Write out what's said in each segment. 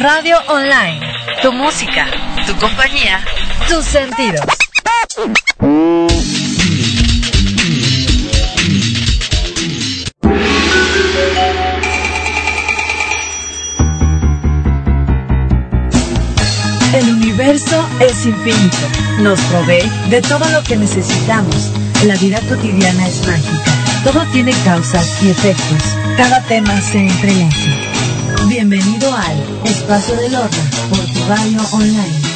radio online. Tu música, tu compañía, tus sentidos. El universo es infinito. Nos provee de todo lo que necesitamos. La vida cotidiana es mágica. Todo tiene causas y efectos. Cada tema se entrelaza. Bienvenido al Espacio del Horno por tu radio online.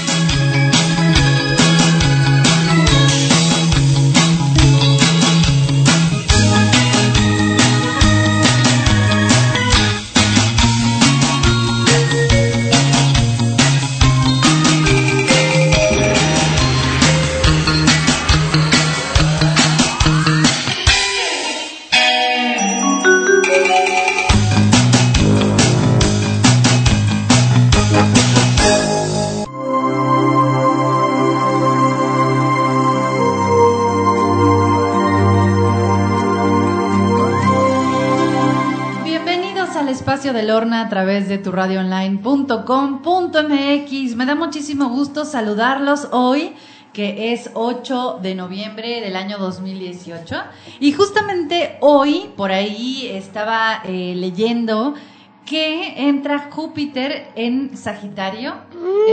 A través de tu radioonline.com.mx. Me da muchísimo gusto saludarlos hoy, que es 8 de noviembre del año 2018. Y justamente hoy, por ahí estaba eh, leyendo que entra Júpiter en Sagitario.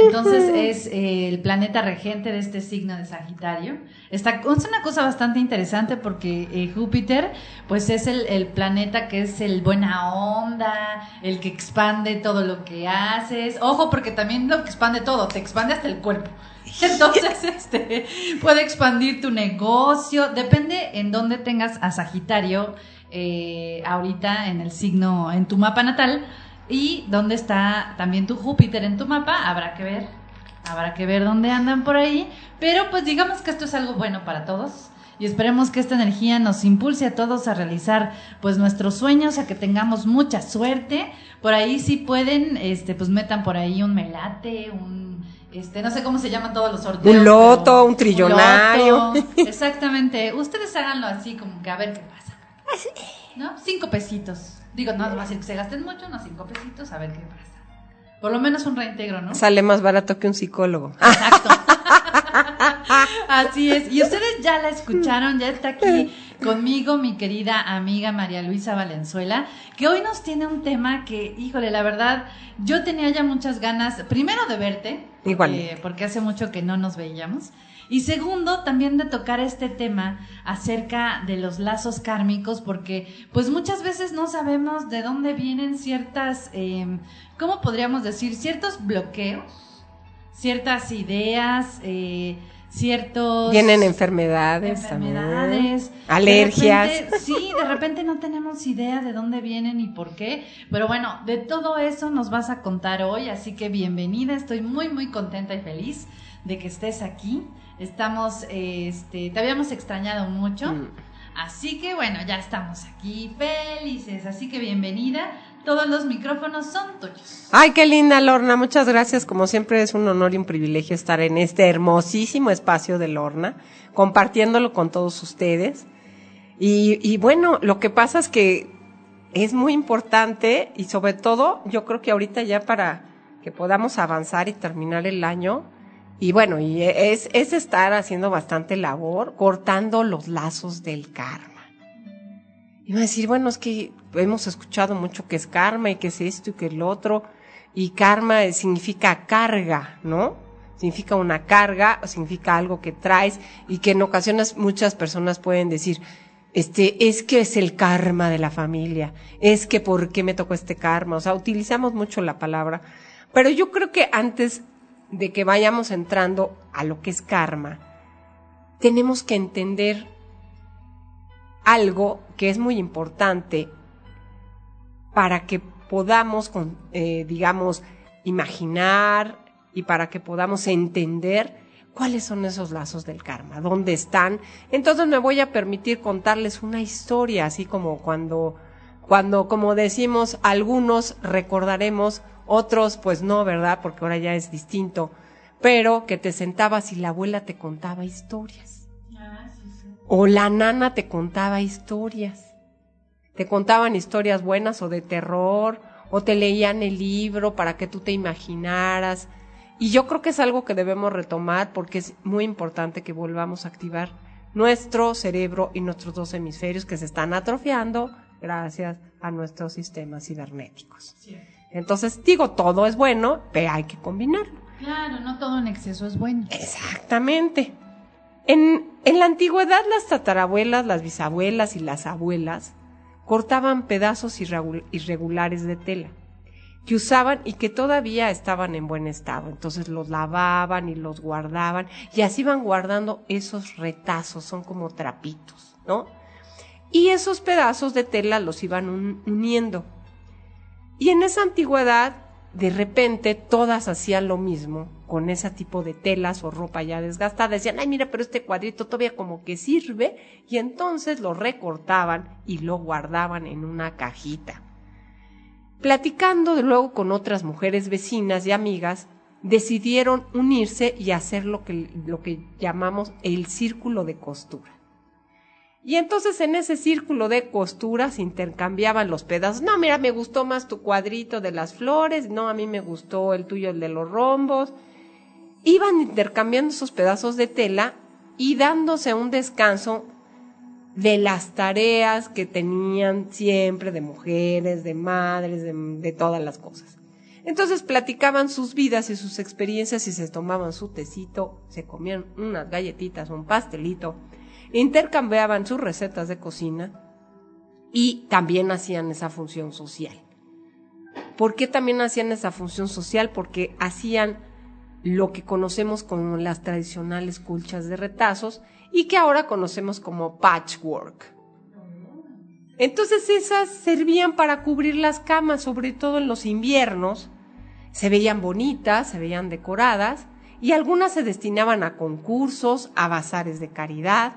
Entonces es eh, el planeta regente de este signo de Sagitario. Está, es una cosa bastante interesante porque eh, Júpiter, pues es el, el planeta que es el buena onda, el que expande todo lo que haces. Ojo, porque también lo que expande todo, te expande hasta el cuerpo. Entonces, este, puede expandir tu negocio. Depende en dónde tengas a Sagitario eh, ahorita en el signo, en tu mapa natal. Y dónde está también tu Júpiter en tu mapa, habrá que ver. Habrá que ver dónde andan por ahí. Pero pues digamos que esto es algo bueno para todos. Y esperemos que esta energía nos impulse a todos a realizar pues nuestros sueños, a que tengamos mucha suerte. Por ahí si pueden, este, pues metan por ahí un melate, un este, no sé cómo se llaman todos los sorteos. Un loto, un trillonario. loto. Exactamente. Ustedes háganlo así como que a ver qué pasa. ¿No? Cinco pesitos. Digo, no, no va a ser que se gasten mucho, no, cinco pesitos, a ver qué pasa. Por lo menos un reintegro, ¿no? Sale más barato que un psicólogo. Exacto. Así es. Y ustedes ya la escucharon, ya está aquí conmigo mi querida amiga María Luisa Valenzuela, que hoy nos tiene un tema que, híjole, la verdad, yo tenía ya muchas ganas, primero de verte, Igual. eh, porque hace mucho que no nos veíamos. Y segundo, también de tocar este tema acerca de los lazos kármicos, porque pues muchas veces no sabemos de dónde vienen ciertas, eh, ¿cómo podríamos decir? Ciertos bloqueos, ciertas ideas, eh, ciertos... Vienen enfermedades, enfermedades, también. Alergias. De repente- sí, de repente no tenemos idea de dónde vienen y por qué, pero bueno, de todo eso nos vas a contar hoy, así que bienvenida, estoy muy muy contenta y feliz de que estés aquí. Estamos, este, te habíamos extrañado mucho, Mm. así que bueno, ya estamos aquí felices, así que bienvenida. Todos los micrófonos son tuyos. Ay, qué linda, Lorna. Muchas gracias. Como siempre es un honor y un privilegio estar en este hermosísimo espacio de Lorna, compartiéndolo con todos ustedes. Y, y bueno, lo que pasa es que es muy importante y sobre todo yo creo que ahorita ya para que podamos avanzar y terminar el año, y bueno, y es, es estar haciendo bastante labor, cortando los lazos del karma. Y va a decir, bueno, es que hemos escuchado mucho que es karma y que es esto y que es lo otro. Y karma significa carga, ¿no? Significa una carga, significa algo que traes y que en ocasiones muchas personas pueden decir, este, es que es el karma de la familia, es que por qué me tocó este karma, o sea, utilizamos mucho la palabra, pero yo creo que antes de que vayamos entrando a lo que es karma, tenemos que entender algo que es muy importante para que podamos, eh, digamos, imaginar y para que podamos entender cuáles son esos lazos del karma, dónde están. Entonces me voy a permitir contarles una historia, así como cuando, cuando, como decimos, algunos recordaremos, otros pues no, ¿verdad? Porque ahora ya es distinto, pero que te sentabas y la abuela te contaba historias. O la nana te contaba historias. Te contaban historias buenas o de terror o te leían el libro para que tú te imaginaras. Y yo creo que es algo que debemos retomar porque es muy importante que volvamos a activar nuestro cerebro y nuestros dos hemisferios que se están atrofiando gracias a nuestros sistemas cibernéticos. Entonces, digo, todo es bueno, pero hay que combinarlo. Claro, no todo en exceso es bueno. Exactamente. En, en la antigüedad las tatarabuelas, las bisabuelas y las abuelas cortaban pedazos irregulares de tela que usaban y que todavía estaban en buen estado. Entonces los lavaban y los guardaban y así iban guardando esos retazos, son como trapitos, ¿no? Y esos pedazos de tela los iban uniendo. Y en esa antigüedad, de repente, todas hacían lo mismo con ese tipo de telas o ropa ya desgastada. Decían, ay, mira, pero este cuadrito todavía como que sirve. Y entonces lo recortaban y lo guardaban en una cajita. Platicando luego con otras mujeres vecinas y amigas, decidieron unirse y hacer lo que, lo que llamamos el círculo de costura. Y entonces en ese círculo de costura se intercambiaban los pedazos. No, mira, me gustó más tu cuadrito de las flores, no, a mí me gustó el tuyo, el de los rombos. Iban intercambiando esos pedazos de tela y dándose un descanso de las tareas que tenían siempre de mujeres, de madres, de, de, todas las cosas. Entonces platicaban sus vidas y sus experiencias y se tomaban su tecito, se comían unas galletitas, un pastelito, intercambiaban sus recetas de cocina y también hacían esa función social. ¿Por qué también hacían esa función social? Porque hacían lo que conocemos como las tradicionales culchas de retazos y que ahora conocemos como patchwork. Entonces esas servían para cubrir las camas, sobre todo en los inviernos. Se veían bonitas, se veían decoradas y algunas se destinaban a concursos, a bazares de caridad.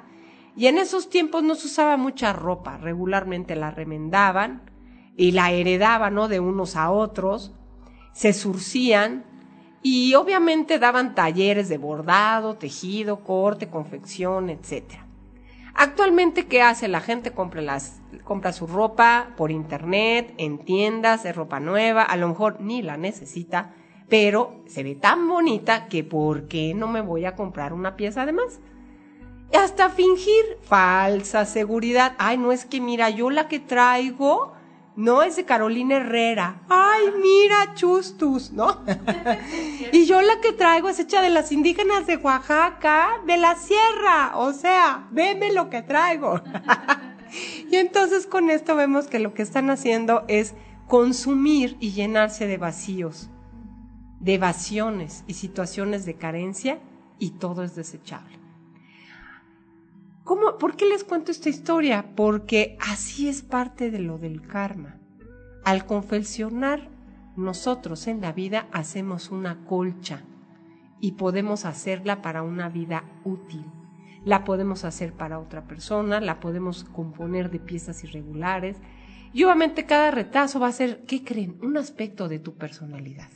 Y en esos tiempos no se usaba mucha ropa, regularmente la remendaban y la heredaban ¿no? de unos a otros, se surcían y obviamente daban talleres de bordado, tejido, corte, confección, etc. Actualmente, ¿qué hace? La gente compra, las, compra su ropa por internet, en tiendas, de ropa nueva, a lo mejor ni la necesita, pero se ve tan bonita que ¿por qué no me voy a comprar una pieza de más? Hasta fingir falsa seguridad. Ay, no es que mira, yo la que traigo no, es de Carolina Herrera. Ay, mira, chustus, ¿no? y yo la que traigo es hecha de las indígenas de Oaxaca, de la sierra. O sea, veme lo que traigo. y entonces con esto vemos que lo que están haciendo es consumir y llenarse de vacíos, de evasiones y situaciones de carencia y todo es desechable. ¿Cómo, ¿Por qué les cuento esta historia? Porque así es parte de lo del karma. Al confeccionar nosotros en la vida hacemos una colcha y podemos hacerla para una vida útil. La podemos hacer para otra persona, la podemos componer de piezas irregulares y obviamente cada retazo va a ser, ¿qué creen? Un aspecto de tu personalidad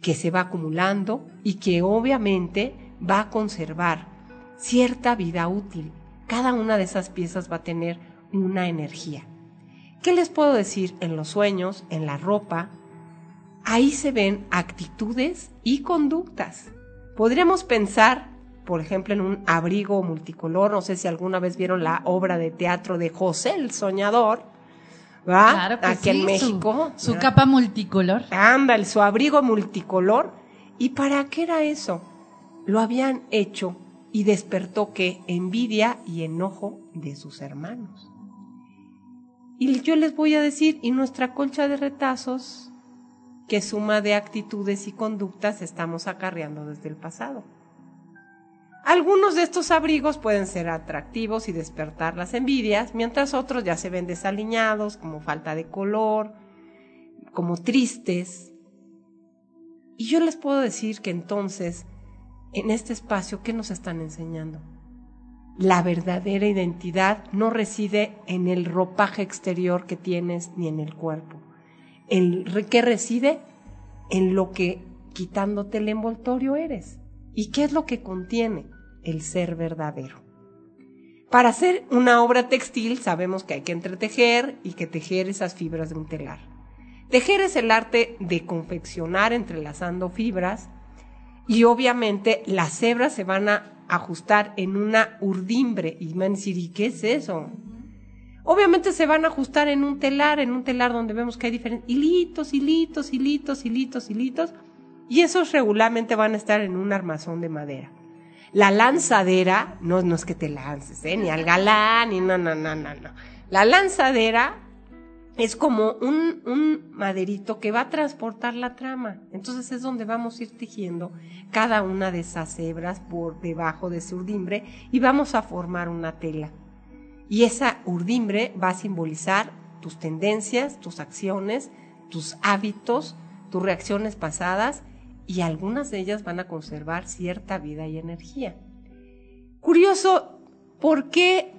que se va acumulando y que obviamente va a conservar cierta vida útil. Cada una de esas piezas va a tener una energía. ¿Qué les puedo decir? En los sueños, en la ropa, ahí se ven actitudes y conductas. Podríamos pensar, por ejemplo, en un abrigo multicolor, no sé si alguna vez vieron la obra de teatro de José el Soñador, ¿va? Claro que Aquí en sí, México. Su, su capa multicolor. Ándale, su abrigo multicolor. ¿Y para qué era eso? Lo habían hecho y despertó que envidia y enojo de sus hermanos. Y yo les voy a decir, y nuestra colcha de retazos, que suma de actitudes y conductas estamos acarreando desde el pasado. Algunos de estos abrigos pueden ser atractivos y despertar las envidias, mientras otros ya se ven desaliñados, como falta de color, como tristes. Y yo les puedo decir que entonces en este espacio, ¿qué nos están enseñando? La verdadera identidad no reside en el ropaje exterior que tienes ni en el cuerpo. El que reside en lo que quitándote el envoltorio eres. ¿Y qué es lo que contiene? El ser verdadero. Para hacer una obra textil sabemos que hay que entretejer y que tejer esas fibras de un telar. Tejer es el arte de confeccionar entrelazando fibras y obviamente las hebras se van a ajustar en una urdimbre y van a decir, ¿y qué es eso? Obviamente se van a ajustar en un telar, en un telar donde vemos que hay diferentes hilitos, hilitos, hilitos, hilitos, hilitos, y esos regularmente van a estar en un armazón de madera. La lanzadera, no, no es que te lances, ¿eh? ni al galán, ni no, no, no, no, no. La lanzadera es como un, maderito que va a transportar la trama. Entonces es donde vamos a ir tejiendo cada una de esas hebras por debajo de ese urdimbre y vamos a formar una tela. Y esa urdimbre va a simbolizar tus tendencias, tus acciones, tus hábitos, tus reacciones pasadas y algunas de ellas van a conservar cierta vida y energía. Curioso, ¿por qué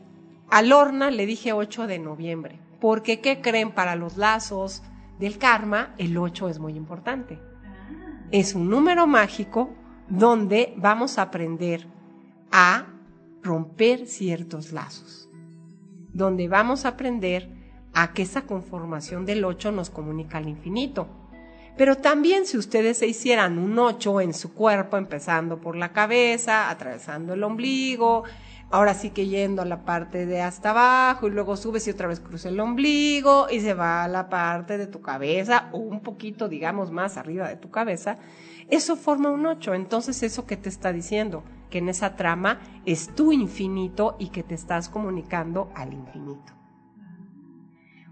a Lorna le dije 8 de noviembre? Porque, ¿qué creen? Para los lazos del karma, el 8 es muy importante. Es un número mágico donde vamos a aprender a romper ciertos lazos. Donde vamos a aprender a que esa conformación del 8 nos comunica al infinito. Pero también si ustedes se hicieran un 8 en su cuerpo, empezando por la cabeza, atravesando el ombligo, ahora sí que yendo a la parte de hasta abajo y luego subes y otra vez cruza el ombligo y se va a la parte de tu cabeza o un poquito, digamos, más arriba de tu cabeza, eso forma un ocho. Entonces, eso que te está diciendo, que en esa trama es tu infinito y que te estás comunicando al infinito.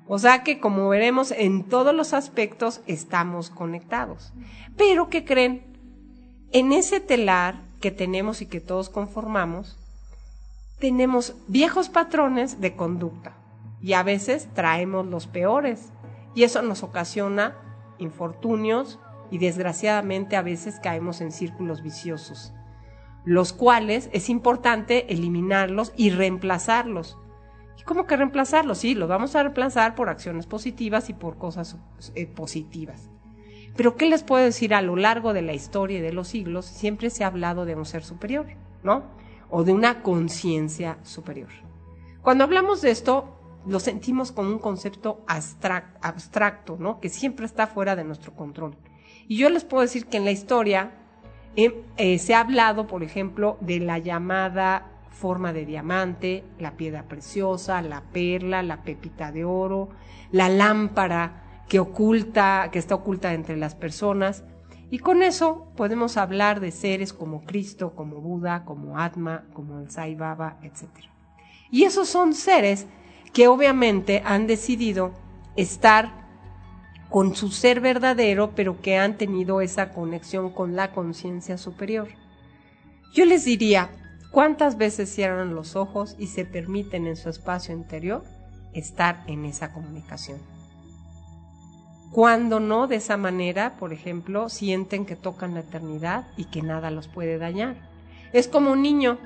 O sea que, como veremos, en todos los aspectos estamos conectados. Pero, ¿qué creen? En ese telar que tenemos y que todos conformamos, tenemos viejos patrones de conducta y a veces traemos los peores y eso nos ocasiona infortunios y desgraciadamente a veces caemos en círculos viciosos, los cuales es importante eliminarlos y reemplazarlos. ¿Y cómo que reemplazarlos? Sí, los vamos a reemplazar por acciones positivas y por cosas eh, positivas. Pero ¿qué les puedo decir? A lo largo de la historia y de los siglos siempre se ha hablado de un ser superior, ¿no? O de una conciencia superior. Cuando hablamos de esto, lo sentimos como un concepto abstracto, ¿no? Que siempre está fuera de nuestro control. Y yo les puedo decir que en la historia em, eh, se ha hablado, por ejemplo, de la llamada forma de diamante, la piedra preciosa, la perla, la pepita de oro, la lámpara que oculta, que está oculta entre las personas. Y con eso podemos hablar de seres como Cristo, como Buda, como Atma, como el Sai Baba, etc. Y esos son seres que obviamente han decidido estar con su ser verdadero, pero que han tenido esa conexión con la conciencia superior. Yo les diría, ¿cuántas veces cierran los ojos y se permiten en su espacio interior estar en esa comunicación? Cuando no, de esa manera, por ejemplo, sienten que tocan la eternidad y que nada los puede dañar. Es como un niño.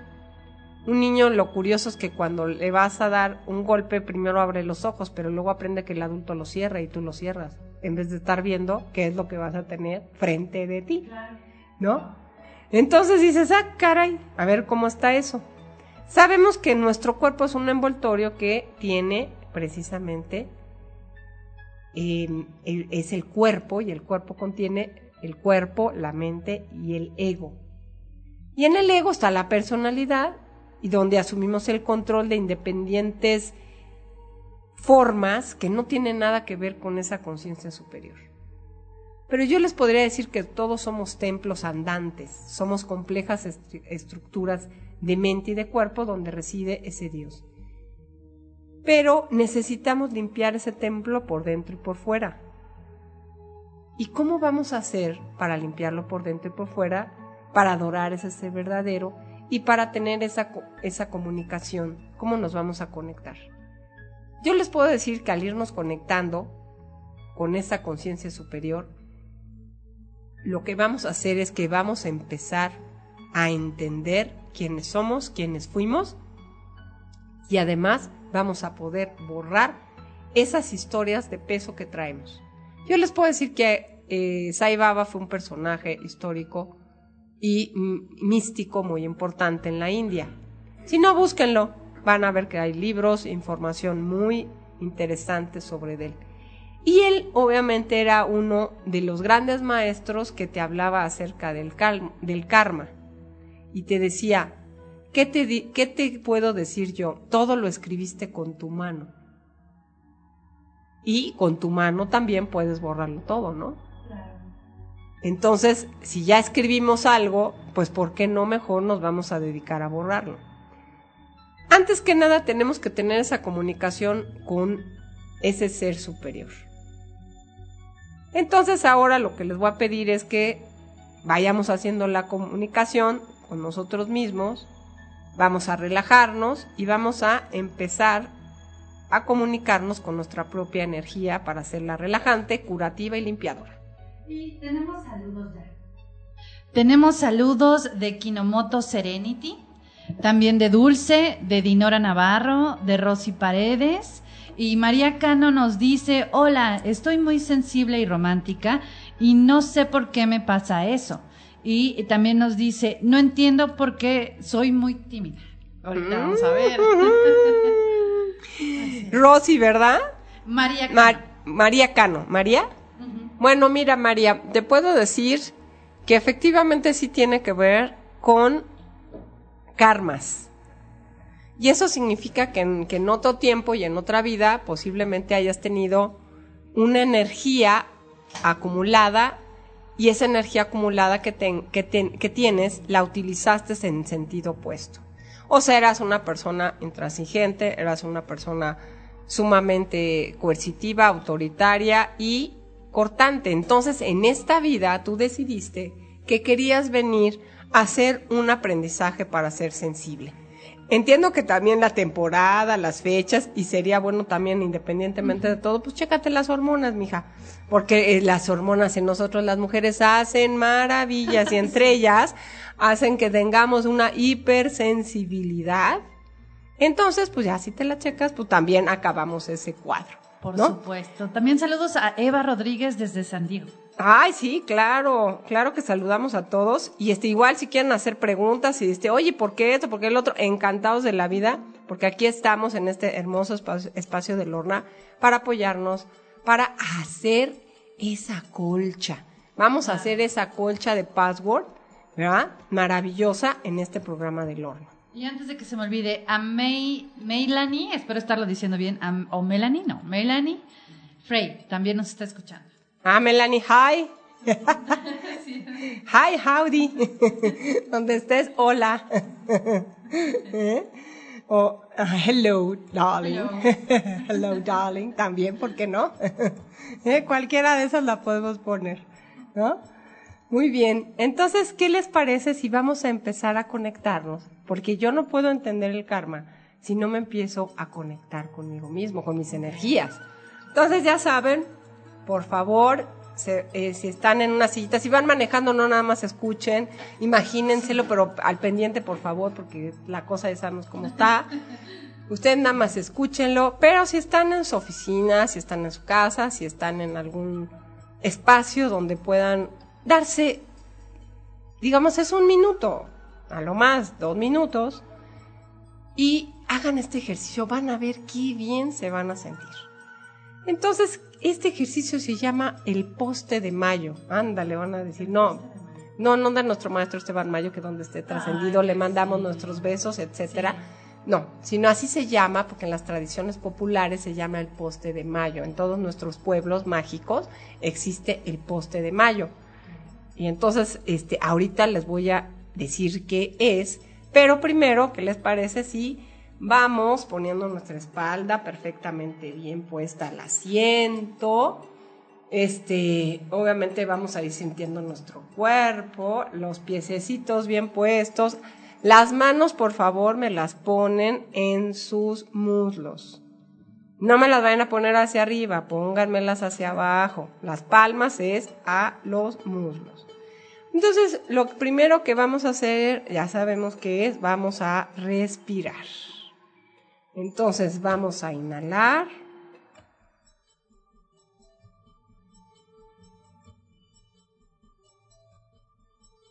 Un niño, lo curioso es que cuando le vas a dar un golpe, primero abre los ojos, pero luego aprende que el adulto lo cierra y tú lo cierras, en vez de estar viendo qué es lo que vas a tener frente de ti. ¿No? Entonces dices, ah, caray, a ver cómo está eso. Sabemos que nuestro cuerpo es un envoltorio que tiene precisamente es el cuerpo y el cuerpo contiene el cuerpo, la mente y el ego. Y en el ego está la personalidad y donde asumimos el control de independientes formas que no tienen nada que ver con esa conciencia superior. Pero yo les podría decir que todos somos templos andantes, somos complejas estructuras de mente y de cuerpo donde reside ese Dios pero necesitamos limpiar ese templo por dentro y por fuera. ¿Y cómo vamos a hacer para limpiarlo por dentro y por fuera? Para adorar ese ser verdadero y para tener esa, esa comunicación. ¿Cómo nos vamos a conectar? Yo les puedo decir que al irnos conectando con esa conciencia superior, lo que vamos a hacer es que vamos a empezar a entender quiénes somos, quiénes fuimos y además vamos a poder borrar esas historias de peso que traemos. Yo les puedo decir que eh, Sai Baba fue un personaje histórico y místico muy importante en la India. Si no, búsquenlo. Van a ver que hay libros, información muy interesante sobre él. Y él obviamente era uno de los grandes maestros que te hablaba acerca del, del karma. Y te decía, ¿qué te, ¿qué te puedo decir yo? Todo lo escribiste con tu mano. Y con tu mano también puedes borrarlo todo, ¿no? Entonces, si ya escribimos algo, pues ¿por qué no mejor nos vamos a dedicar a borrarlo? Antes que nada tenemos que tener esa comunicación con ese ser superior. Entonces ahora lo que les voy a pedir es que vayamos haciendo la comunicación con nosotros mismos, vamos a relajarnos y vamos a empezar a comunicarnos con nuestra propia energía para hacerla relajante, curativa y limpiadora. Y tenemos saludos ya. Tenemos saludos de Kinomoto Serenity, también de Dulce, de Dinora Navarro, de Rosy Paredes. Y María Cano nos dice, hola, estoy muy sensible y romántica y no sé por qué me pasa eso. Y también nos dice, no entiendo por qué soy muy tímida. Ahorita vamos a ver. Rosy, ¿verdad? María Cano. María Cano. ¿María? Bueno, mira, María, te puedo decir que efectivamente sí tiene que ver con karmas. Y eso significa que en, otro tiempo y en otra vida posiblemente hayas tenido una energía acumulada y esa energía acumulada que, que, tienes la utilizaste en sentido opuesto. O sea, eras una persona intransigente, eras una persona sumamente coercitiva, autoritaria y cortante. Entonces, en esta vida tú decidiste que querías venir a hacer un aprendizaje para ser sensible. Entiendo que también la temporada, las fechas, y sería bueno también, independientemente de todo, pues chécate las hormonas, mija. Porque eh, las hormonas en nosotros las mujeres hacen maravillas y entre ellas hacen que tengamos una hipersensibilidad. Entonces, pues ya si te la checas, pues también acabamos ese cuadro. Por supuesto. También saludos a Eva Rodríguez desde San Diego. Ay, sí, claro, claro que saludamos a todos. Y este, igual si quieren hacer preguntas y este, oye, ¿por qué esto? ¿Por qué el otro? Encantados de la vida, porque aquí estamos en este hermoso espacio, de Lorna para apoyarnos, para hacer esa colcha. Vamos a hacer esa colcha de password, ¿verdad? Maravillosa en este programa de Lorna. Y antes de que se me olvide, a May, Melanie, espero estarlo diciendo bien, o Melanie, no, Melanie Frey, también nos está escuchando. Ah, Melanie, hi. hi, howdy. Donde estés, hola. ¿Eh? O hello, darling. Hello. darling. También, ¿por qué no? ¿Eh? Cualquiera de esas la podemos poner, ¿no? Muy bien. Entonces, ¿qué les parece si vamos a empezar a conectarnos? Porque yo no puedo entender el karma si no me empiezo a conectar conmigo mismo, con mis energías. Entonces, ya saben, por favor, eh, si están en una sillita, si van manejando, no nada más escuchen, imagínenselo, pero al pendiente, por favor, porque la cosa ya sabemos cómo está. Ustedes nada más escúchenlo, pero si están en su oficina, si están en su casa, si están en algún espacio donde puedan darse, digamos, es un minuto, a lo más dos minutos, y hagan este ejercicio, van a ver qué bien se van a sentir. Entonces, este ejercicio se llama el poste de mayo. Ándale, van a decir, no, no, no de nuestro maestro Esteban Mayo, que donde esté trascendido le mandamos nuestros besos, etcétera. No, sino así se llama, porque en las tradiciones populares se llama el poste de mayo. En todos nuestros pueblos mágicos existe el poste de mayo. Y entonces, este, ahorita les voy a decir qué es, pero primero, ¿qué les parece si Vamos poniendo nuestra espalda perfectamente bien puesta al asiento. Este, obviamente vamos a ir sintiendo nuestro cuerpo, los piececitos bien puestos. Las manos, por favor, me las ponen en sus muslos. No me las vayan a poner hacia arriba, pónganmelas hacia abajo. Las palmas es a los muslos. Entonces, lo primero que vamos a hacer, ya sabemos que es, vamos a respirar. Entonces vamos a inhalar.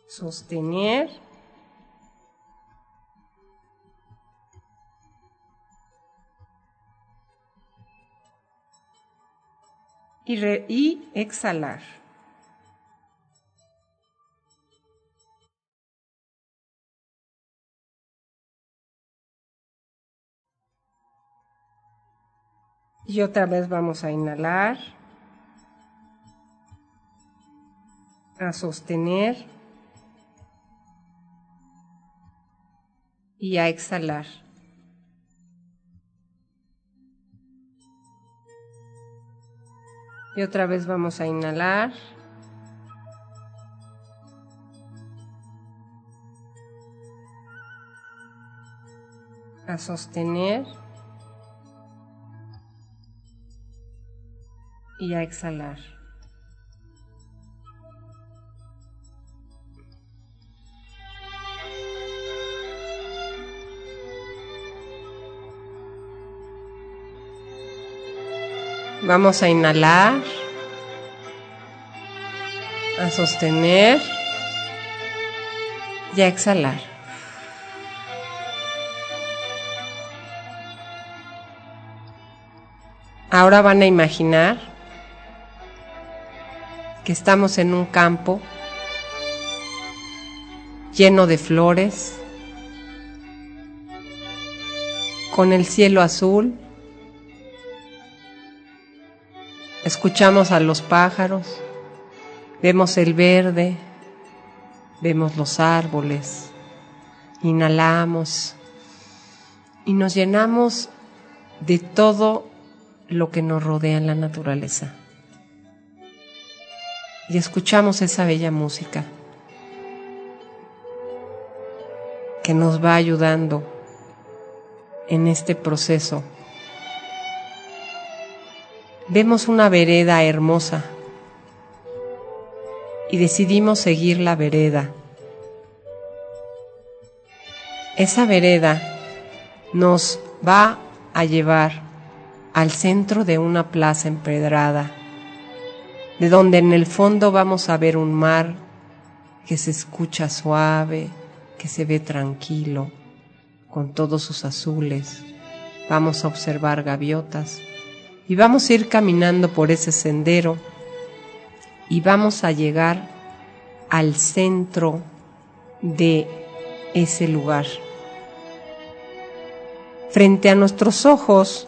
Sostener. y, y exhalar. Y otra vez vamos a inhalar, a sostener y a exhalar. Y otra vez vamos a inhalar. A sostener. Y a exhalar. Vamos a inhalar, a sostener y a exhalar. Ahora van a imaginar que estamos en un campo lleno de flores, con el cielo azul Escuchamos a los pájaros, vemos el verde, vemos los árboles, inhalamos y nos llenamos de todo lo que nos rodea en la naturaleza. Y escuchamos esa bella música que nos va ayudando en este proceso vemos una vereda hermosa y decidimos seguir la vereda. Esa vereda nos va a llevar al centro de una plaza empedrada, de donde en el fondo vamos a ver un mar que se escucha suave, que se ve tranquilo, con todos sus azules. Vamos a observar gaviotas y vamos a ir caminando por ese sendero y vamos a llegar al centro de ese lugar. Frente a nuestros ojos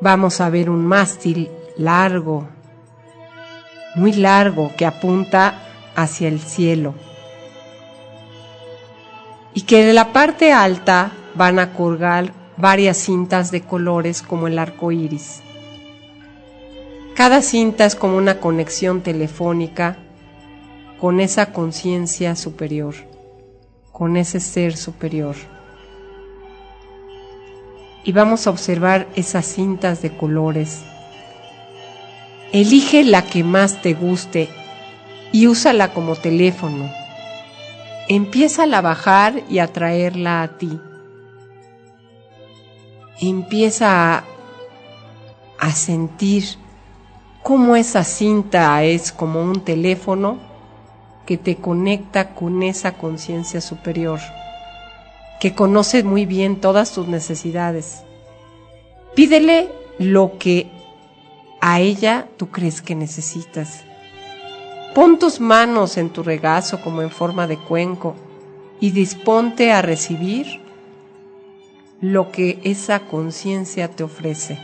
vamos a ver un mástil largo, muy largo, que apunta hacia el cielo. Y que de la parte alta van a colgar varias cintas de colores como el arco iris. Cada cinta es como una conexión telefónica con esa conciencia superior, con ese ser superior. Y vamos a observar esas cintas de colores. Elige la que más te guste y úsala como teléfono. Empieza a bajar y a traerla a ti empieza a, sentir cómo esa cinta es como un teléfono que te conecta con esa conciencia superior, que conoce muy bien todas tus necesidades. Pídele lo que a ella tú crees que necesitas. Pon tus manos en tu regazo como en forma de cuenco y disponte a recibir lo que esa conciencia te ofrece.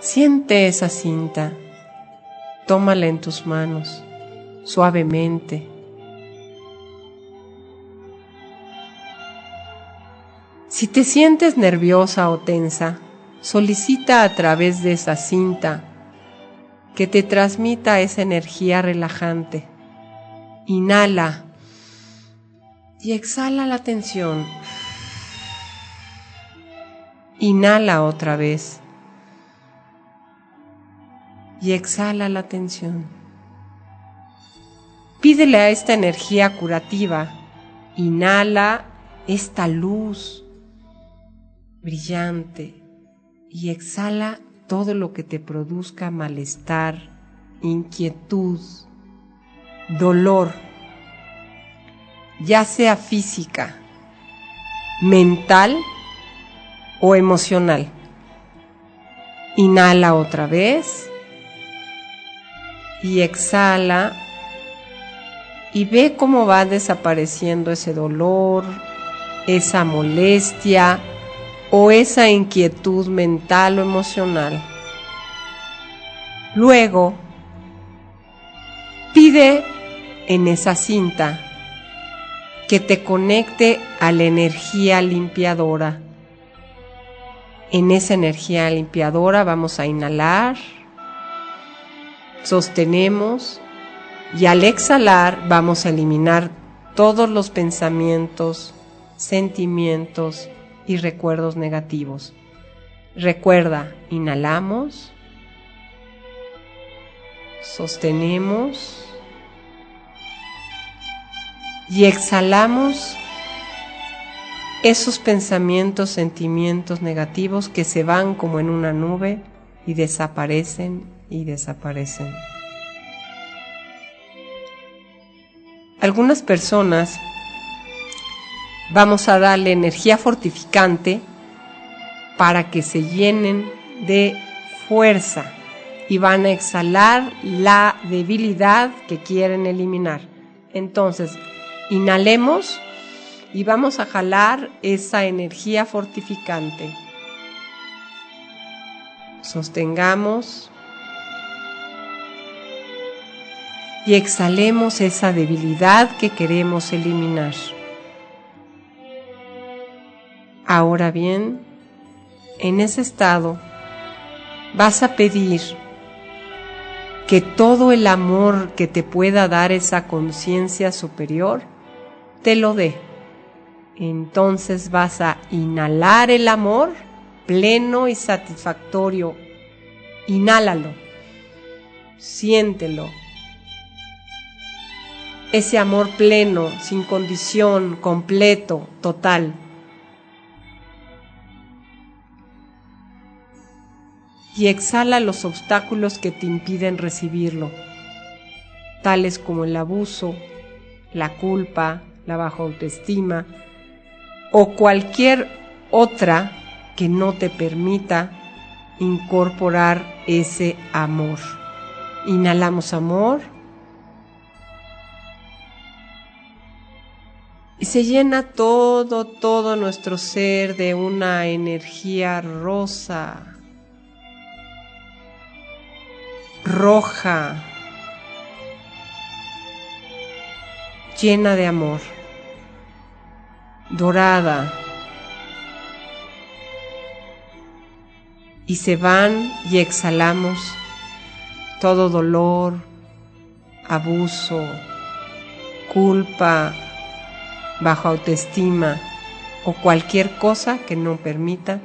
Siente esa cinta, tómala en tus manos, suavemente. Si te sientes nerviosa o tensa, solicita a través de esa cinta que te transmita esa energía relajante. Inhala y exhala la tensión. Inhala otra vez y exhala la tensión. Pídele a esta energía curativa, inhala esta luz brillante y exhala todo lo que te produzca malestar, inquietud, dolor, ya sea física, mental o emocional. Inhala otra vez y exhala y ve cómo va desapareciendo ese dolor, esa molestia o esa inquietud mental o emocional. Luego, pide en esa cinta que te conecte a la energía limpiadora. En esa energía limpiadora vamos a inhalar, sostenemos y al exhalar vamos a eliminar todos los pensamientos, sentimientos y recuerdos negativos. Recuerda, inhalamos, sostenemos y exhalamos esos pensamientos, sentimientos negativos que se van como en una nube y desaparecen y desaparecen. Algunas personas vamos a darle energía fortificante para que se llenen de fuerza y van a exhalar la debilidad que quieren eliminar. Entonces, inhalemos y vamos a jalar esa energía fortificante. Sostengamos y exhalemos esa debilidad que queremos eliminar. Ahora bien, en ese estado vas a pedir que todo el amor que te pueda dar esa conciencia superior te lo dé. Entonces vas a inhalar el amor pleno y satisfactorio. Inhálalo, siéntelo, ese amor pleno, sin condición, completo, total. Y exhala los obstáculos que te impiden recibirlo, tales como el abuso, la culpa, la baja autoestima o cualquier otra que no te permita incorporar ese amor. Inhalamos amor. Y se llena todo, todo nuestro ser de una energía rosa, roja, llena de amor, dorada. Y se van y exhalamos todo dolor, abuso, culpa, bajo autoestima o cualquier cosa que no permita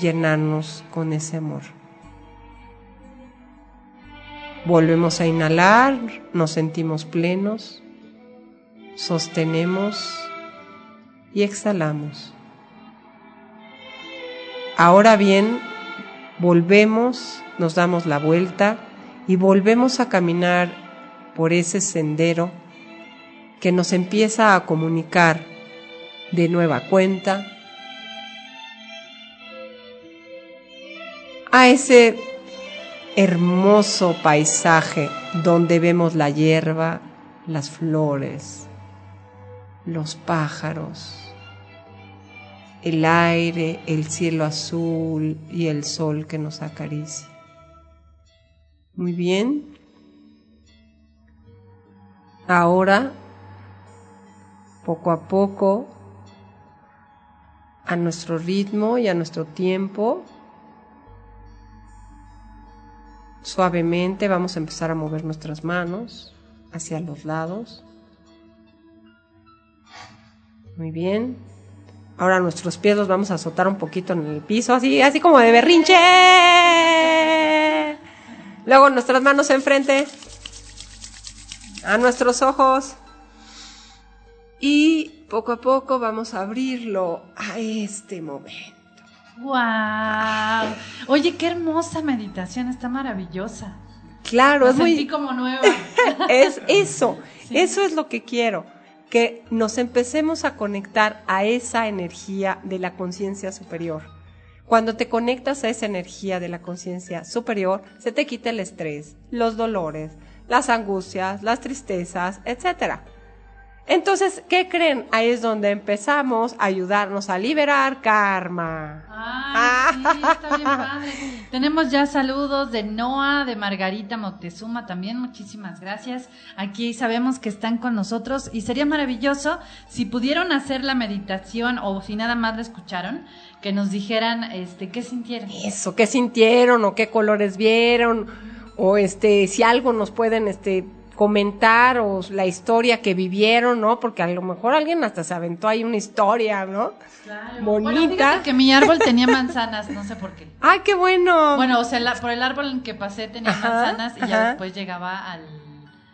llenarnos con ese amor. Volvemos a inhalar, nos sentimos plenos, sostenemos y exhalamos. Ahora bien, volvemos, nos damos la vuelta y volvemos a caminar por ese sendero que nos empieza a comunicar de nueva cuenta a ese hermoso paisaje donde vemos la hierba, las flores, los pájaros, el aire, el cielo azul y el sol que nos acaricia. Muy bien. Ahora poco a poco, a nuestro ritmo y a nuestro tiempo. Suavemente vamos a empezar a mover nuestras manos hacia los lados. Muy bien. Ahora nuestros pies los vamos a azotar un poquito en el piso, así, así como de berrinche. Luego nuestras manos enfrente a nuestros ojos y poco a poco vamos a abrirlo a este momento. ¡Wow! Oye, qué hermosa meditación, está maravillosa. Claro, Me es sentí muy. como nueva. es eso, Sí. eso es lo que quiero. Que nos empecemos a conectar a esa energía de la conciencia superior. Cuando te conectas a esa energía de la conciencia superior, se te quita el estrés, los dolores, las angustias, las tristezas, etcétera. Entonces, ¿qué creen? Ahí es donde empezamos a ayudarnos a liberar karma. Ah, sí, está bien padre. Tenemos ya saludos de Noah, de Margarita Moctezuma también, muchísimas gracias. Aquí sabemos que están con nosotros y sería maravilloso si pudieron hacer la meditación o si nada más la escucharon, que nos dijeran este qué sintieron. Eso, qué sintieron o qué colores vieron o este si algo nos pueden este comentar o la historia que vivieron, ¿no? Porque a lo mejor alguien hasta se aventó ahí una historia, ¿no? Claro. Bonita. Bueno, que mi árbol tenía manzanas, no sé por qué. ¡Ay, qué bueno! Bueno, o sea, por el árbol en que pasé tenía manzanas y ya después llegaba al,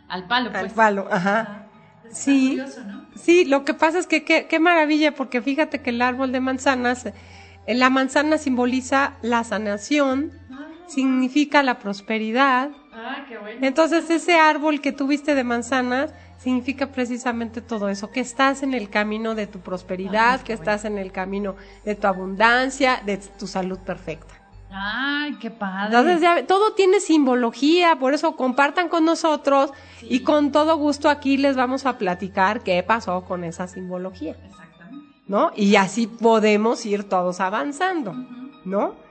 al palo, pues. Al palo, ajá. Sí, ¿no? sí, lo que pasa es que qué, qué maravilla, porque fíjate que el árbol de manzanas, eh, la manzana simboliza la sanación, ah. significa la prosperidad, Ah, qué bueno. Entonces ese árbol que tuviste de manzanas significa precisamente todo eso, que estás en el camino de tu prosperidad, que estás en el camino de tu abundancia, de tu salud perfecta. Ay, qué padre. Entonces ya, todo tiene simbología, por eso compartan con nosotros y con todo gusto aquí les vamos a platicar qué pasó con esa simbología. Exactamente. ¿No? Y así podemos ir todos avanzando, ¿no?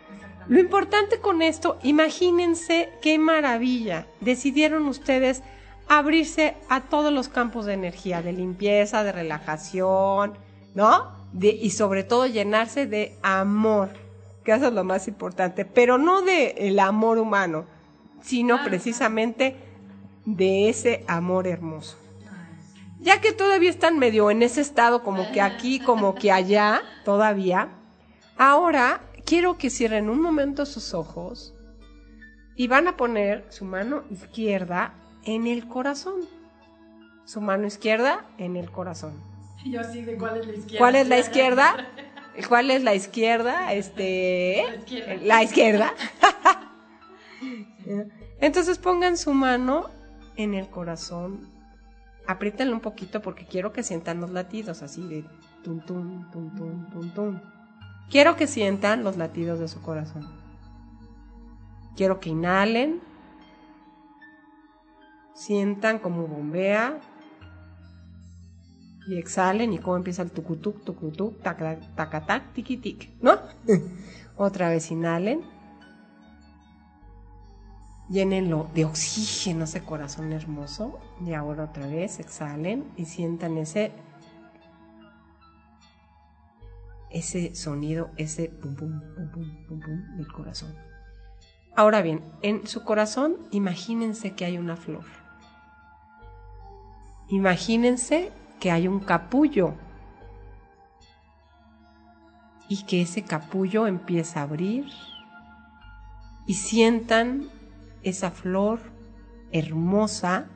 Lo importante con esto, imagínense qué maravilla. Decidieron ustedes abrirse a todos los campos de energía, de limpieza, de relajación, ¿no? De, y sobre todo llenarse de amor, que eso es lo más importante, pero no de el amor humano, sino precisamente de ese amor hermoso. Ya que todavía están medio en ese estado, como que aquí, como que allá, todavía, ahora quiero que cierren un momento sus ojos y van a poner su mano izquierda en el corazón. Su mano izquierda en el corazón. Yo sí, ¿de cuál es la izquierda? ¿Cuál es la izquierda? ¿Cuál es la izquierda? Este, la izquierda. La izquierda. Entonces pongan su mano en el corazón. Apriétenlo un poquito porque quiero que sientan los latidos así de tum tum tum tum tum tum. Quiero que sientan los latidos de su corazón. Quiero que inhalen, sientan cómo bombea y exhalen y cómo empieza el tucutuc, tucutuc, tacatac, tiquitic, ¿no? Otra vez inhalen. Llénenlo de oxígeno ese corazón hermoso. Y ahora otra vez exhalen y sientan ese ese sonido, ese pum pum, pum pum, pum pum del corazón. Ahora bien, en su corazón imagínense que hay una flor. Imagínense que hay un capullo y que ese capullo empieza a abrir y sientan esa flor hermosa,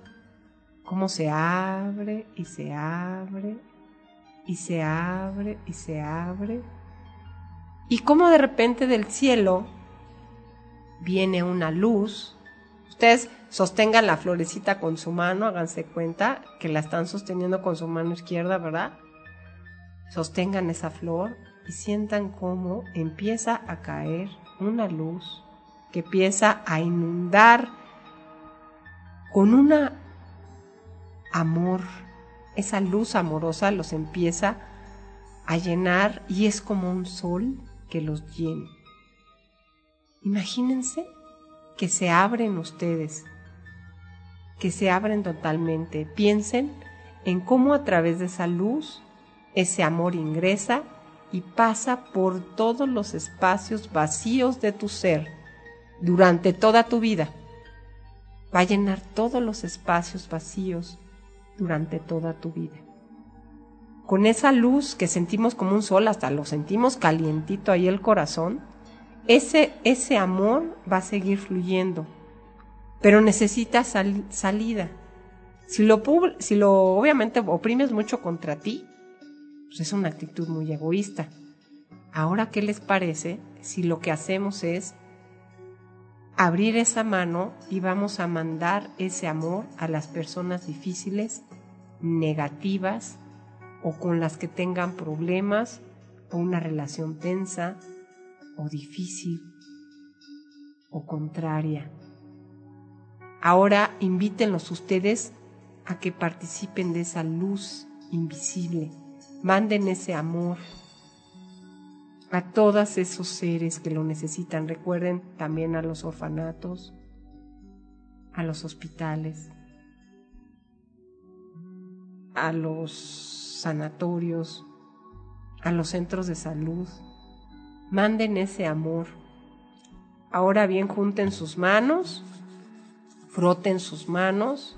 cómo se abre y se abre y se abre y se abre. Y como de repente del cielo viene una luz. Ustedes sostengan la florecita con su mano, háganse cuenta que la están sosteniendo con su mano izquierda, ¿verdad? Sostengan esa flor y sientan cómo empieza a caer una luz que empieza a inundar con un amor esa luz amorosa los empieza a llenar y es como un sol que los llena. Imagínense que se abren ustedes, que se abren totalmente. Piensen en cómo a través de esa luz ese amor ingresa y pasa por todos los espacios vacíos de tu ser durante toda tu vida. Va a llenar todos los espacios vacíos durante toda tu vida. Con esa luz que sentimos como un sol, hasta lo sentimos calientito ahí el corazón, ese, ese amor va a seguir fluyendo, pero necesita salida. Si lo, si lo obviamente oprimes mucho contra ti, pues es una actitud muy egoísta. Ahora, ¿qué les parece si lo que hacemos es abrir esa mano y vamos a mandar ese amor a las personas difíciles, negativas o con las que tengan problemas o una relación tensa o difícil o contraria. Ahora invítenlos ustedes a que participen de esa luz invisible. Manden ese amor a todos esos seres que lo necesitan. Recuerden también a los orfanatos, a los hospitales, a los sanatorios, a los centros de salud. Manden ese amor. Ahora bien, junten sus manos, froten sus manos,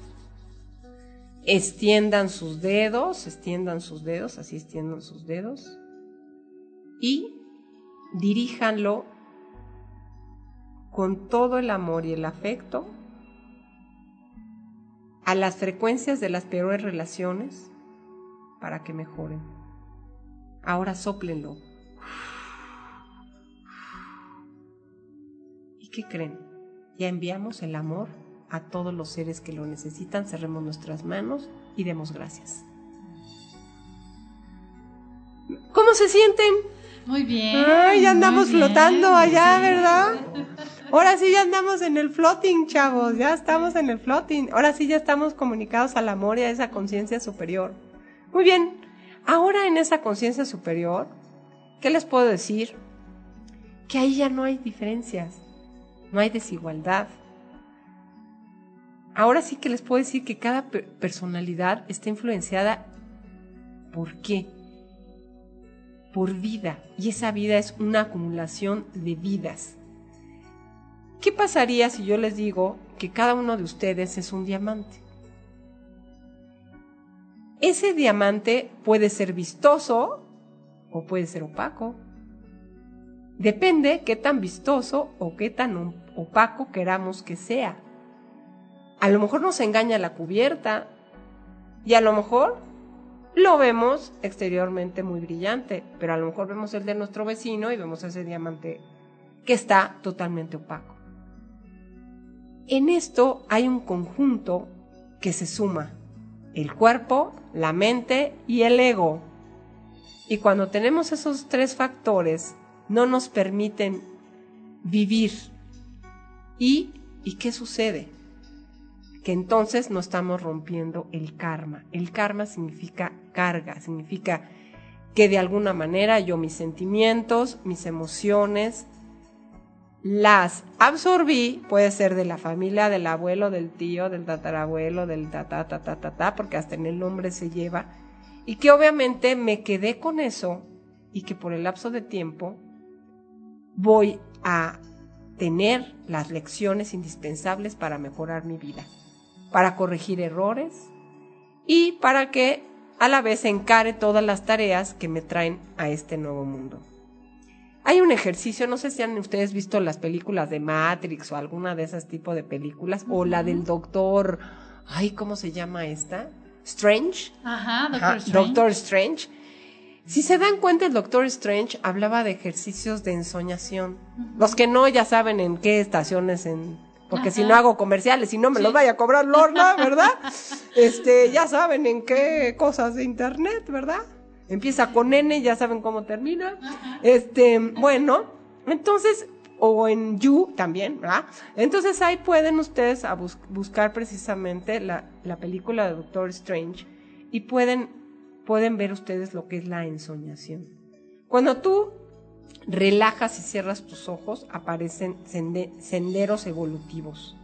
extiendan sus dedos, extiendan sus dedos, así extiendan sus dedos, y diríjanlo con todo el amor y el afecto a las frecuencias de las peores relaciones para que mejoren. Ahora soplenlo. ¿Y qué creen? Ya enviamos el amor a todos los seres que lo necesitan. Cerremos nuestras manos y demos gracias. ¿Cómo se sienten? Muy bien. Ay, ya andamos bien. flotando allá. ¿verdad? Ahora sí ya andamos en el floating, chavos. Ya estamos en el floating. Ahora sí ya estamos comunicados al amor y a esa conciencia superior. Muy bien. Ahora en esa conciencia superior, ¿qué les puedo decir? Que ahí ya no hay diferencias. No hay desigualdad. Ahora sí que les puedo decir que cada per- personalidad está influenciada. ¿Por qué? Por vida y esa vida es una acumulación de vidas. ¿Qué pasaría si yo les digo que cada uno de ustedes es un diamante? Ese diamante puede ser vistoso o puede ser opaco. Depende qué tan vistoso o qué tan opaco queramos que sea. A lo mejor nos engaña la cubierta y a lo mejor lo vemos exteriormente muy brillante, pero a lo mejor vemos el de nuestro vecino y vemos ese diamante que está totalmente opaco. En esto hay un conjunto que se suma, el cuerpo, la mente y el ego. Y cuando tenemos esos tres factores, no nos permiten vivir. ¿Y, ¿y qué sucede? Entonces no estamos rompiendo el karma. El karma significa carga, significa que de alguna manera yo mis sentimientos, mis emociones, las absorbí, puede ser de la familia, del abuelo, del tío, del tatarabuelo, del ta ta ta ta ta, porque hasta en el nombre se lleva, y que obviamente me quedé con eso y que por el lapso de tiempo voy a tener las lecciones indispensables para mejorar mi vida para corregir errores y para que a la vez encare todas las tareas que me traen a este nuevo mundo. Hay un ejercicio, no sé si han ustedes visto las películas de Matrix o alguna de esas tipos de películas, o la del doctor, ay, ¿cómo se llama esta? Strange. Ajá, Doctor Ajá, Strange. Doctor Strange. Si se dan cuenta, el Doctor Strange hablaba de ejercicios de ensoñación. Los que no, ya saben en qué estaciones en porque si no hago comerciales y no me Sí. los vaya a cobrar Lorna, ¿verdad? Este, ya saben en qué cosas de internet, ¿verdad? Empieza con N, ya saben cómo termina. Este, bueno, entonces, o en You también, ¿verdad? Entonces ahí pueden ustedes a bus- buscar precisamente la, la película de Doctor Strange y pueden, pueden ver ustedes lo que es la ensoñación. Cuando tú relajas y cierras tus ojos, aparecen sende- senderos evolutivos.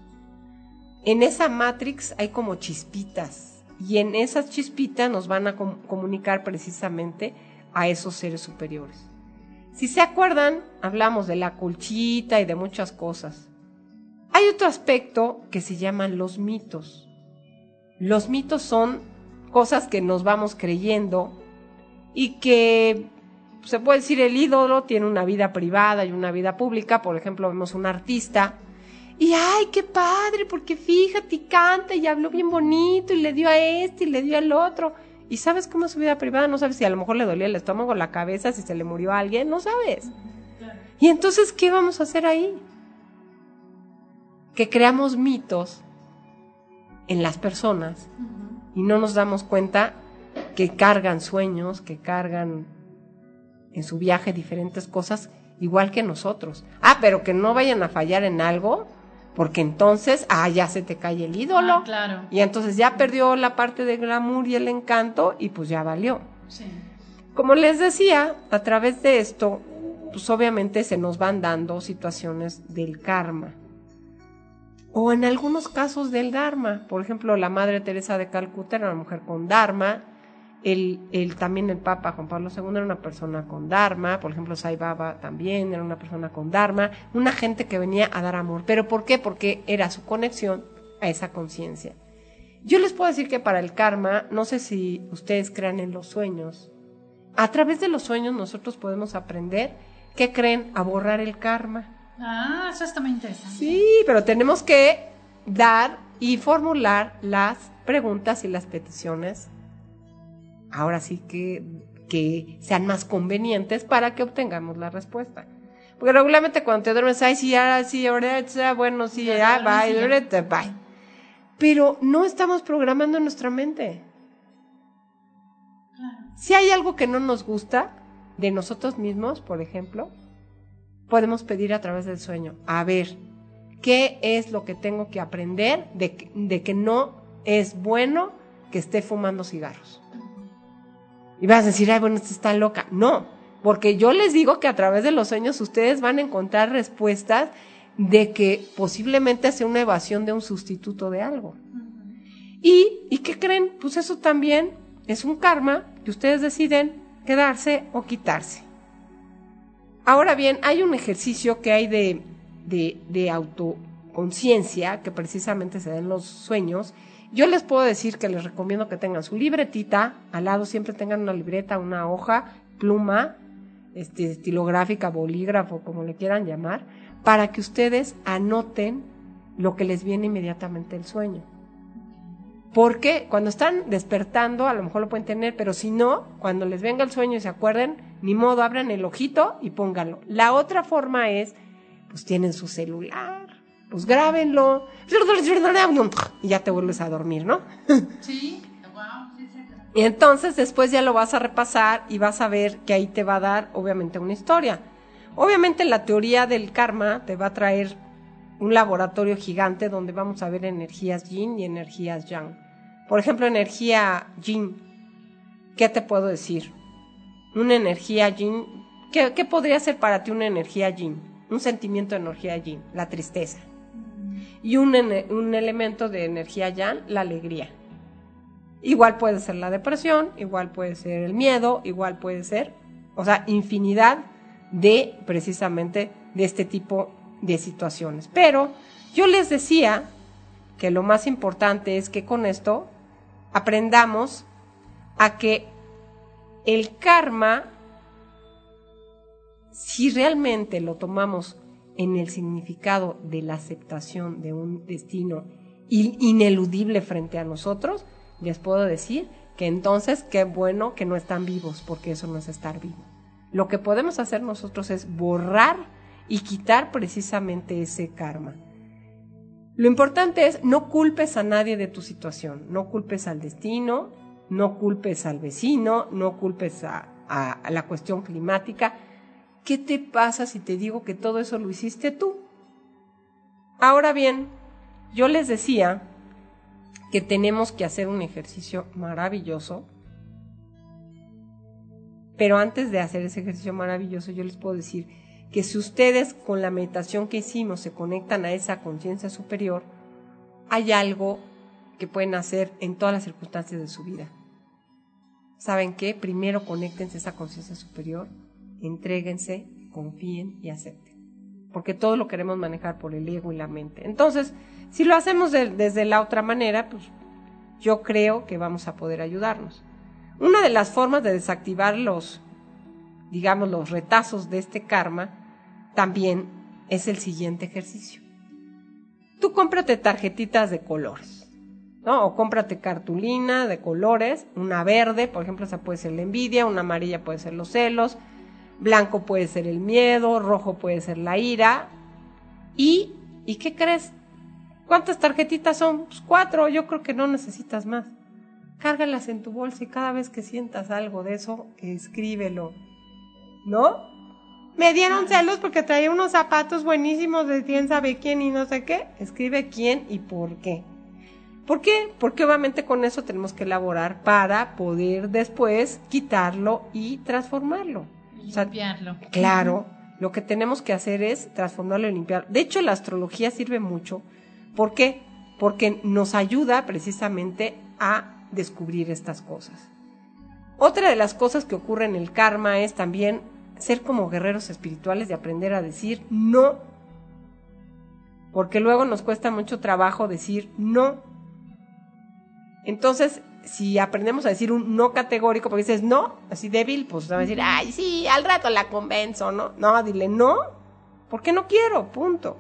En esa matrix hay como chispitas y en esas chispitas nos van a com- comunicar precisamente a esos seres superiores. Si se acuerdan, hablamos de la colchita y de muchas cosas. Hay otro aspecto que se llaman los mitos. Los mitos son cosas que nos vamos creyendo y que se puede decir el ídolo tiene una vida privada y una vida pública. Por ejemplo, vemos un artista y ay, qué padre, porque fíjate, canta y habló bien bonito y le dio a este y le dio al otro. Y sabes cómo es su vida privada, no sabes si a lo mejor le dolía el estómago, la cabeza, si se le murió a alguien, no sabes. Y entonces, ¿qué vamos a hacer ahí? Que creamos mitos en las personas y no nos damos cuenta que cargan sueños, que cargan en su viaje diferentes cosas igual que nosotros. Ah, pero que no vayan a fallar en algo, porque entonces, ah, ya se te cae el ídolo. Ah, claro. Y entonces ya perdió la parte de glamour y el encanto y pues ya valió. Sí. Como les decía, a través de esto, pues obviamente se nos van dando situaciones del karma. O en algunos casos del dharma. Por ejemplo, la Madre Teresa de Calcuta era una mujer con dharma. El, el, también el Papa Juan Pablo II era una persona con dharma. Por ejemplo, Sai Baba también era una persona con dharma. Una gente que venía a dar amor. ¿Pero por qué? Porque era su conexión a esa conciencia. Yo les puedo decir que para el karma, no sé si ustedes crean en los sueños. A través de los sueños nosotros podemos aprender ¿qué creen? A borrar el karma. Ah, eso está muy interesante. Sí, pero tenemos que dar y formular las preguntas y las peticiones. Ahora sí que, que sean más convenientes para que obtengamos la respuesta. Porque regularmente cuando te duermes, ay, sí, ahora sí, ahora, bueno, sí, ya, bye, ahorita, bye. Pero no estamos programando nuestra mente. Si hay algo que no nos gusta, de nosotros mismos, por ejemplo, podemos pedir a través del sueño, a ver, ¿qué es lo que tengo que aprender de que, de que no es bueno que esté fumando cigarros? Y vas a decir, ay, bueno, esta está loca. No, porque yo les digo que a través de los sueños ustedes van a encontrar respuestas de que posiblemente sea una evasión de un sustituto de algo. ¿Y, ¿Y qué creen? Pues eso también es un karma que ustedes deciden quedarse o quitarse. Ahora bien, hay un ejercicio que hay de, de, de autoconciencia que precisamente se da en los sueños. Yo les puedo decir que les recomiendo que tengan su libretita, al lado siempre tengan una libreta, una hoja, pluma, este, estilográfica, bolígrafo, como le quieran llamar, para que ustedes anoten lo que les viene inmediatamente el sueño. Porque cuando están despertando, a lo mejor lo pueden tener, pero si no, cuando les venga el sueño y se acuerden, ni modo, abran el ojito y pónganlo. La otra forma es, pues tienen su celular, pues grábenlo, y ya te vuelves a dormir, ¿no? Sí. Y entonces después ya lo vas a repasar y vas a ver que ahí te va a dar, obviamente, una historia. Obviamente la teoría del karma te va a traer un laboratorio gigante donde vamos a ver energías yin y energías yang. Por ejemplo, energía yin. ¿Qué te puedo decir? Una energía yin. ¿Qué, podría ser para ti una energía yin? Un sentimiento de energía yin, la tristeza. Y un, un elemento de energía yang, la alegría. Igual puede ser la depresión, igual puede ser el miedo, igual puede ser, o sea, infinidad de precisamente de este tipo de situaciones. Pero yo les decía que lo más importante es que con esto aprendamos a que el karma, si realmente lo tomamos en el significado de la aceptación de un destino ineludible frente a nosotros, les puedo decir que entonces qué bueno que no están vivos, porque eso no es estar vivo. Lo que podemos hacer nosotros es borrar y quitar precisamente ese karma. Lo importante es no culpes a nadie de tu situación, no culpes al destino, no culpes al vecino, no culpes a, la cuestión climática. ¿Qué te pasa si te digo que todo eso lo hiciste tú? Ahora bien, yo les decía que tenemos que hacer un ejercicio maravilloso, pero antes de hacer ese ejercicio maravilloso yo les puedo decir que si ustedes con la meditación que hicimos se conectan a esa conciencia superior, hay algo que pueden hacer en todas las circunstancias de su vida. ¿Saben qué? Primero conéctense a esa conciencia superior, entréguense, confíen y acepten. Porque todo lo queremos manejar por el ego y la mente. Entonces, si lo hacemos desde la otra manera, pues yo creo que vamos a poder ayudarnos. Una de las formas de desactivar los, digamos, los retazos de este karma también es el siguiente ejercicio. Tú cómprate tarjetitas de colores, ¿no? O cómprate cartulina de colores, una verde, por ejemplo, esa puede ser la envidia, una amarilla puede ser los celos, blanco puede ser el miedo, rojo puede ser la ira. ¿Y, ¿y qué crees? ¿Cuántas tarjetitas son? Pues cuatro, yo creo que no necesitas más. Cárgalas en tu bolsa y cada vez que sientas algo de eso, escríbelo. ¿No? Me dieron celos porque traía unos zapatos buenísimos de quién sabe quién y no sé qué. Escribe quién y por qué. ¿Por qué? Porque obviamente con eso tenemos que elaborar para poder después quitarlo y transformarlo. Limpiarlo. claro, lo que tenemos que hacer es transformarlo y limpiarlo. De hecho, la astrología sirve mucho. ¿Por qué? Porque nos ayuda precisamente a descubrir estas cosas. Otra de las cosas que ocurre en el karma es también ser como guerreros espirituales, de aprender a decir no. Porque luego nos cuesta mucho trabajo decir no. Entonces, si aprendemos a decir un no categórico, porque dices no, así débil, pues va a decir, ay, sí, al rato la convenzo, ¿no? No, dile no, porque no quiero, punto.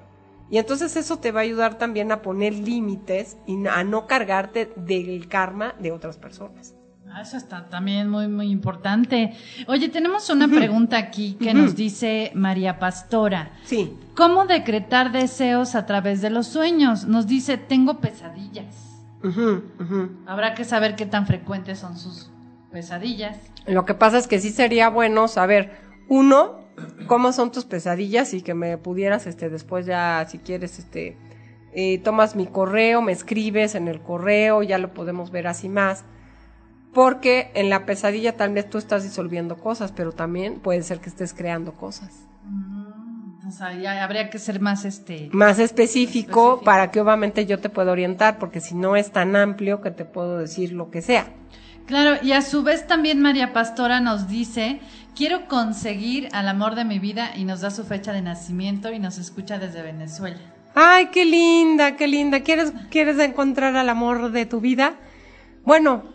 Y entonces eso te va a ayudar también a poner límites y a no cargarte del karma de otras personas. Ah, eso está también muy, muy importante. Oye, tenemos una pregunta aquí que nos dice María Pastora. Sí. ¿Cómo decretar deseos a través de los sueños? Nos dice, tengo pesadillas. Habrá que saber qué tan frecuentes son sus pesadillas. Lo que pasa es que sí sería bueno saber, uno, cómo son tus pesadillas y que me pudieras, este, después ya, si quieres, este, eh, tomas mi correo, me escribes en el correo, ya lo podemos ver así más porque en la pesadilla tal vez tú estás disolviendo cosas, pero también puede ser que estés creando cosas. O sea, ya habría que ser más este más específico, para que obviamente yo te pueda orientar, porque si no es tan amplio que te puedo decir lo que sea. Claro, y a su vez también María Pastora nos dice, quiero conseguir al amor de mi vida y nos da su fecha de nacimiento y nos escucha desde Venezuela. Ay, qué linda, qué linda. ¿Quieres, quieres encontrar al amor de tu vida? Bueno,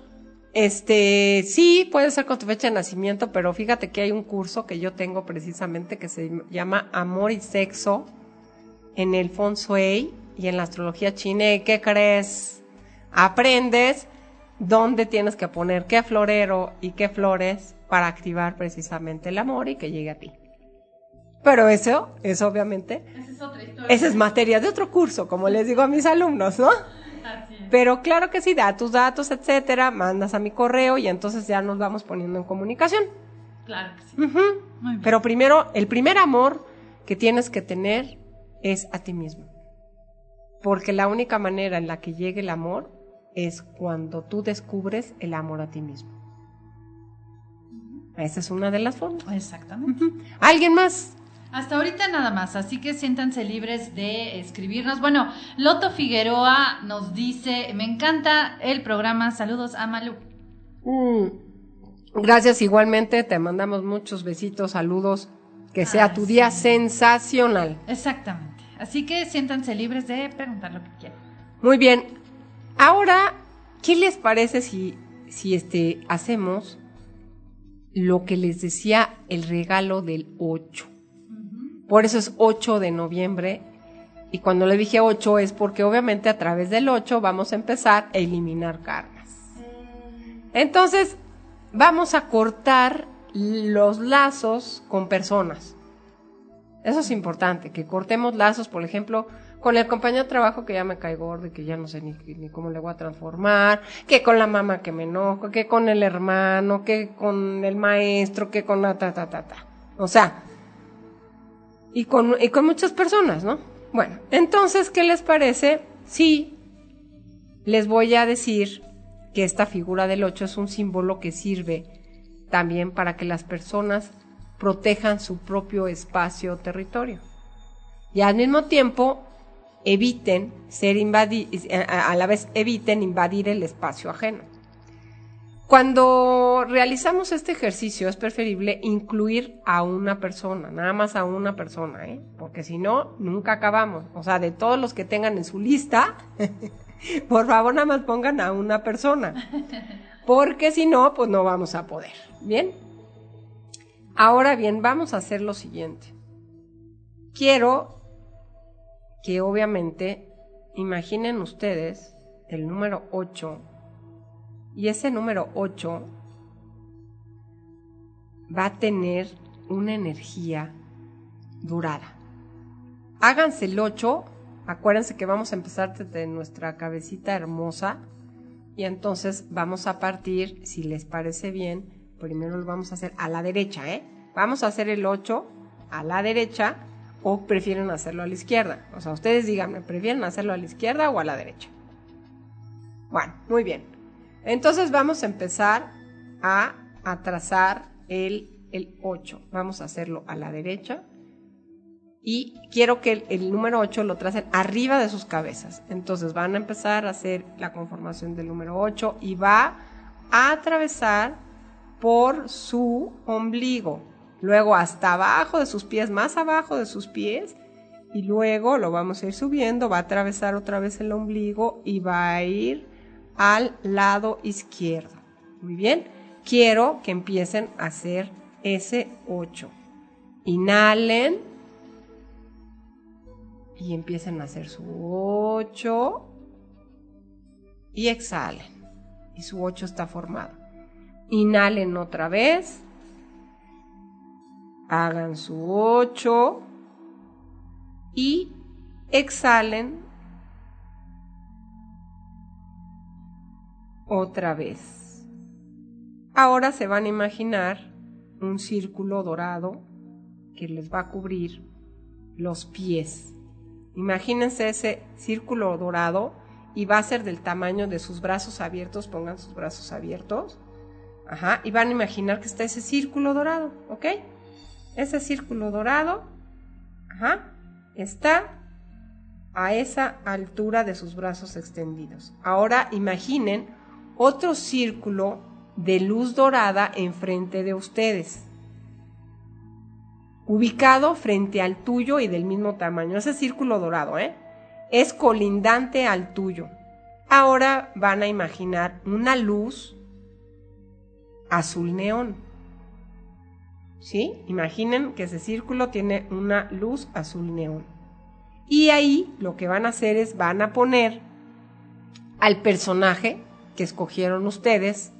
este, sí, puede ser con tu fecha de nacimiento, pero fíjate que hay un curso que yo tengo precisamente que se llama Amor y Sexo en el Feng Shui y en la astrología china. ¿Qué crees? Aprendes dónde tienes que poner qué florero y qué flores para activar precisamente el amor y que llegue a ti. Pero eso, eso obviamente, esa es, otra historia. esa es materia de otro curso, como les digo a mis alumnos, ¿no? Pero claro que sí, da tus datos, etcétera, mandas a mi correo y entonces ya nos vamos poniendo en comunicación. Claro que sí. Pero primero, el primer amor que tienes que tener es a ti mismo. Porque la única manera en la que llegue el amor es cuando tú descubres el amor a ti mismo. Esa es una de las formas. Exactamente. ¿Alguien más? Hasta ahorita nada más, así que siéntanse libres de escribirnos. Bueno, Loto Figueroa nos dice, me encanta el programa, saludos a Malu. Mm, gracias igualmente, te mandamos muchos besitos, saludos, que sea tu día sensacional. Exactamente, así que siéntanse libres de preguntar lo que quieran. Muy bien, ahora, ¿qué les parece si, si este, hacemos lo que les decía el regalo del 8? Por eso es 8 de noviembre. Y cuando le dije 8 es porque obviamente a través del 8 vamos a empezar a eliminar karmas. Entonces, vamos a cortar los lazos con personas. Eso es importante, que cortemos lazos, por ejemplo, con el compañero de trabajo que ya me cae gordo y que ya no sé ni, ni, cómo le voy a transformar, que con la mamá que me enojo, que con el hermano, que con el maestro, que con la ta ta ta ta. O sea, y con, y con muchas personas, ¿no? Bueno, entonces, ¿qué les parece? Sí, les voy a decir que esta figura del 8 es un símbolo que sirve también para que las personas protejan su propio espacio o territorio. Y al mismo tiempo eviten ser invadidos, a la vez eviten invadir el espacio ajeno. Cuando realizamos este ejercicio es preferible incluir a una persona, nada más a una persona, ¿eh? porque si no, nunca acabamos. O sea, de todos los que tengan en su lista, por favor nada más pongan a una persona, porque si no, pues no vamos a poder. ¿Bien? Ahora bien, vamos a hacer lo siguiente. Quiero que obviamente imaginen ustedes el número 8 y ese número 8 va a tener una energía durada. Háganse el 8, acuérdense que vamos a empezar desde nuestra cabecita hermosa y entonces vamos a partir, si les parece bien, primero lo vamos a hacer a la derecha, ¿eh? Vamos a hacer el 8 a la derecha o prefieren hacerlo a la izquierda. O sea, ustedes díganme, ¿prefieren hacerlo a la izquierda o a la derecha? Bueno, muy bien. Entonces vamos a empezar a, trazar el, el 8. Vamos a hacerlo a la derecha. Y quiero que el, el, número 8 lo tracen arriba de sus cabezas. Entonces van a empezar a hacer la conformación del número 8 y va a atravesar por su ombligo. Luego hasta abajo de sus pies, más abajo de sus pies. Y luego lo vamos a ir subiendo, va a atravesar otra vez el ombligo y va a ir al lado izquierdo. Muy bien. Quiero que empiecen a hacer ese 8. Inhalen y empiecen a hacer su 8 y exhalen. Y su 8 está formado. Inhalen otra vez. Hagan su 8 y exhalen otra vez. Ahora se van a imaginar un círculo dorado que les va a cubrir los pies. Imagínense ese círculo dorado y va a ser del tamaño de sus brazos abiertos, pongan sus brazos abiertos. Ajá, y van a imaginar que está ese círculo dorado, ¿ok? Ese círculo dorado, ajá, está a esa altura de sus brazos extendidos. Ahora imaginen otro círculo de luz dorada enfrente de ustedes, ubicado frente al tuyo y del mismo tamaño. Ese círculo dorado, ¿eh? Es colindante al tuyo. Ahora van a imaginar una luz azul neón. ¿Sí? Imaginen que ese círculo tiene una luz azul neón. Y ahí lo que van a hacer es van a poner al personaje que escogieron ustedes,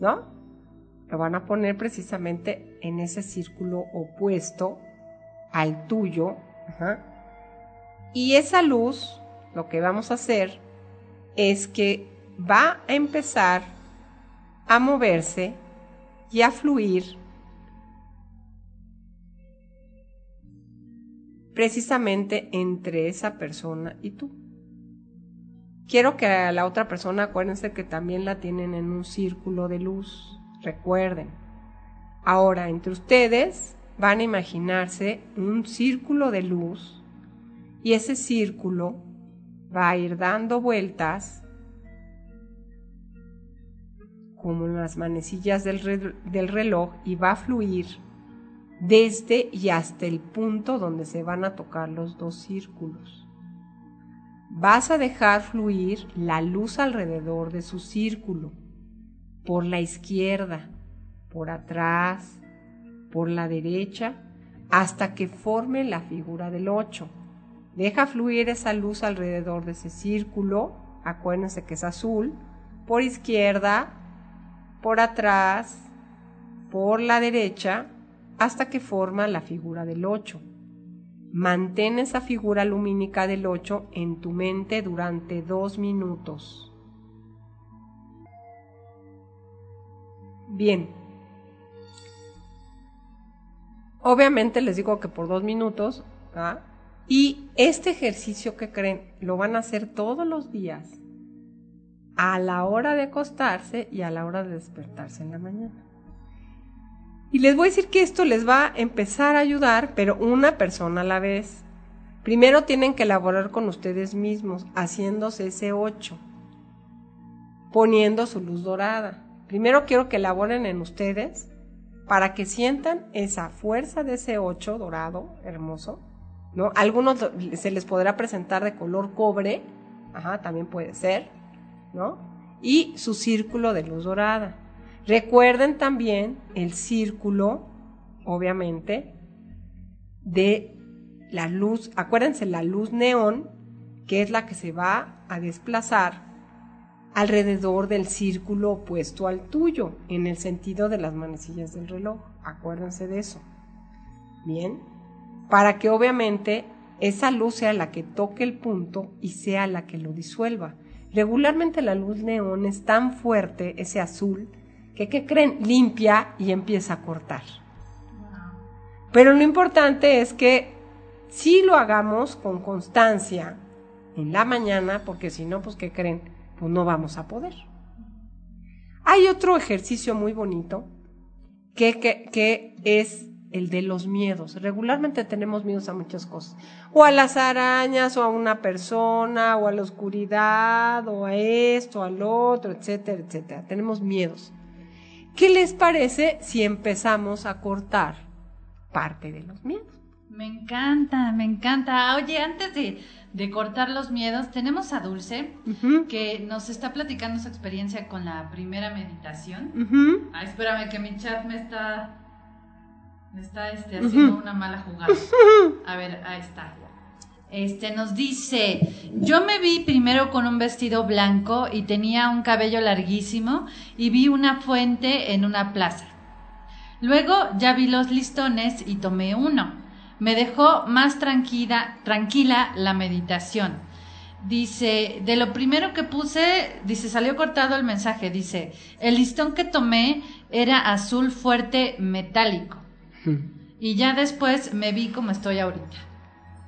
¿no? Lo van a poner precisamente en ese círculo opuesto al tuyo. Y esa luz, lo que vamos a hacer es que va a empezar a moverse y a fluir precisamente entre esa persona y tú. Quiero que a la otra persona acuérdense que también la tienen en un círculo de luz. Recuerden. Ahora, entre ustedes van a imaginarse un círculo de luz y ese círculo va a ir dando vueltas como en las manecillas del, del reloj y va a fluir desde y hasta el punto donde se van a tocar los dos círculos vas a dejar fluir la luz alrededor de su círculo, por la izquierda, por atrás, por la derecha, hasta que forme la figura del 8. Deja fluir esa luz alrededor de ese círculo, acuérdense que es azul, por izquierda, por atrás, por la derecha, hasta que forma la figura del 8. Mantén esa figura lumínica del 8 en tu mente durante dos minutos. Bien. Obviamente les digo que por dos minutos. ¿ah? Y este ejercicio que creen lo van a hacer todos los días a la hora de acostarse y a la hora de despertarse en la mañana. Y les voy a decir que esto les va a empezar a ayudar, pero una persona a la vez. Primero tienen que elaborar con ustedes mismos, haciéndose ese 8, poniendo su luz dorada. Primero quiero que elaboren en ustedes para que sientan esa fuerza de ese 8 dorado, hermoso. ¿no? Algunos se les podrá presentar de color cobre, ajá, también puede ser, ¿no? Y su círculo de luz dorada. Recuerden también el círculo, obviamente, de la luz, acuérdense la luz neón, que es la que se va a desplazar alrededor del círculo opuesto al tuyo, en el sentido de las manecillas del reloj. Acuérdense de eso. Bien, para que obviamente esa luz sea la que toque el punto y sea la que lo disuelva. Regularmente la luz neón es tan fuerte, ese azul, que ¿qué creen? Limpia y empieza a cortar. Pero lo importante es que si lo hagamos con constancia en la mañana, porque si no, pues ¿qué creen? Pues no vamos a poder. Hay otro ejercicio muy bonito que, que, que es el de los miedos. Regularmente tenemos miedos a muchas cosas. O a las arañas, o a una persona, o a la oscuridad, o a esto, al otro, etcétera, etcétera. Tenemos miedos. ¿Qué les parece si empezamos a cortar parte de los miedos? Me encanta, me encanta. Oye, antes de, de cortar los miedos, tenemos a Dulce, que nos está platicando su experiencia con la primera meditación. Ah, espérame, que mi chat me está me está este, haciendo una mala jugada. A ver, ahí está. Este nos dice, yo me vi primero con un vestido blanco y tenía un cabello larguísimo y vi una fuente en una plaza. Luego ya vi los listones y tomé uno. Me dejó más tranquila, tranquila la meditación. Dice, de lo primero que puse, dice, salió cortado el mensaje, dice, el listón que tomé era azul fuerte metálico. Y ya después me vi como estoy ahorita.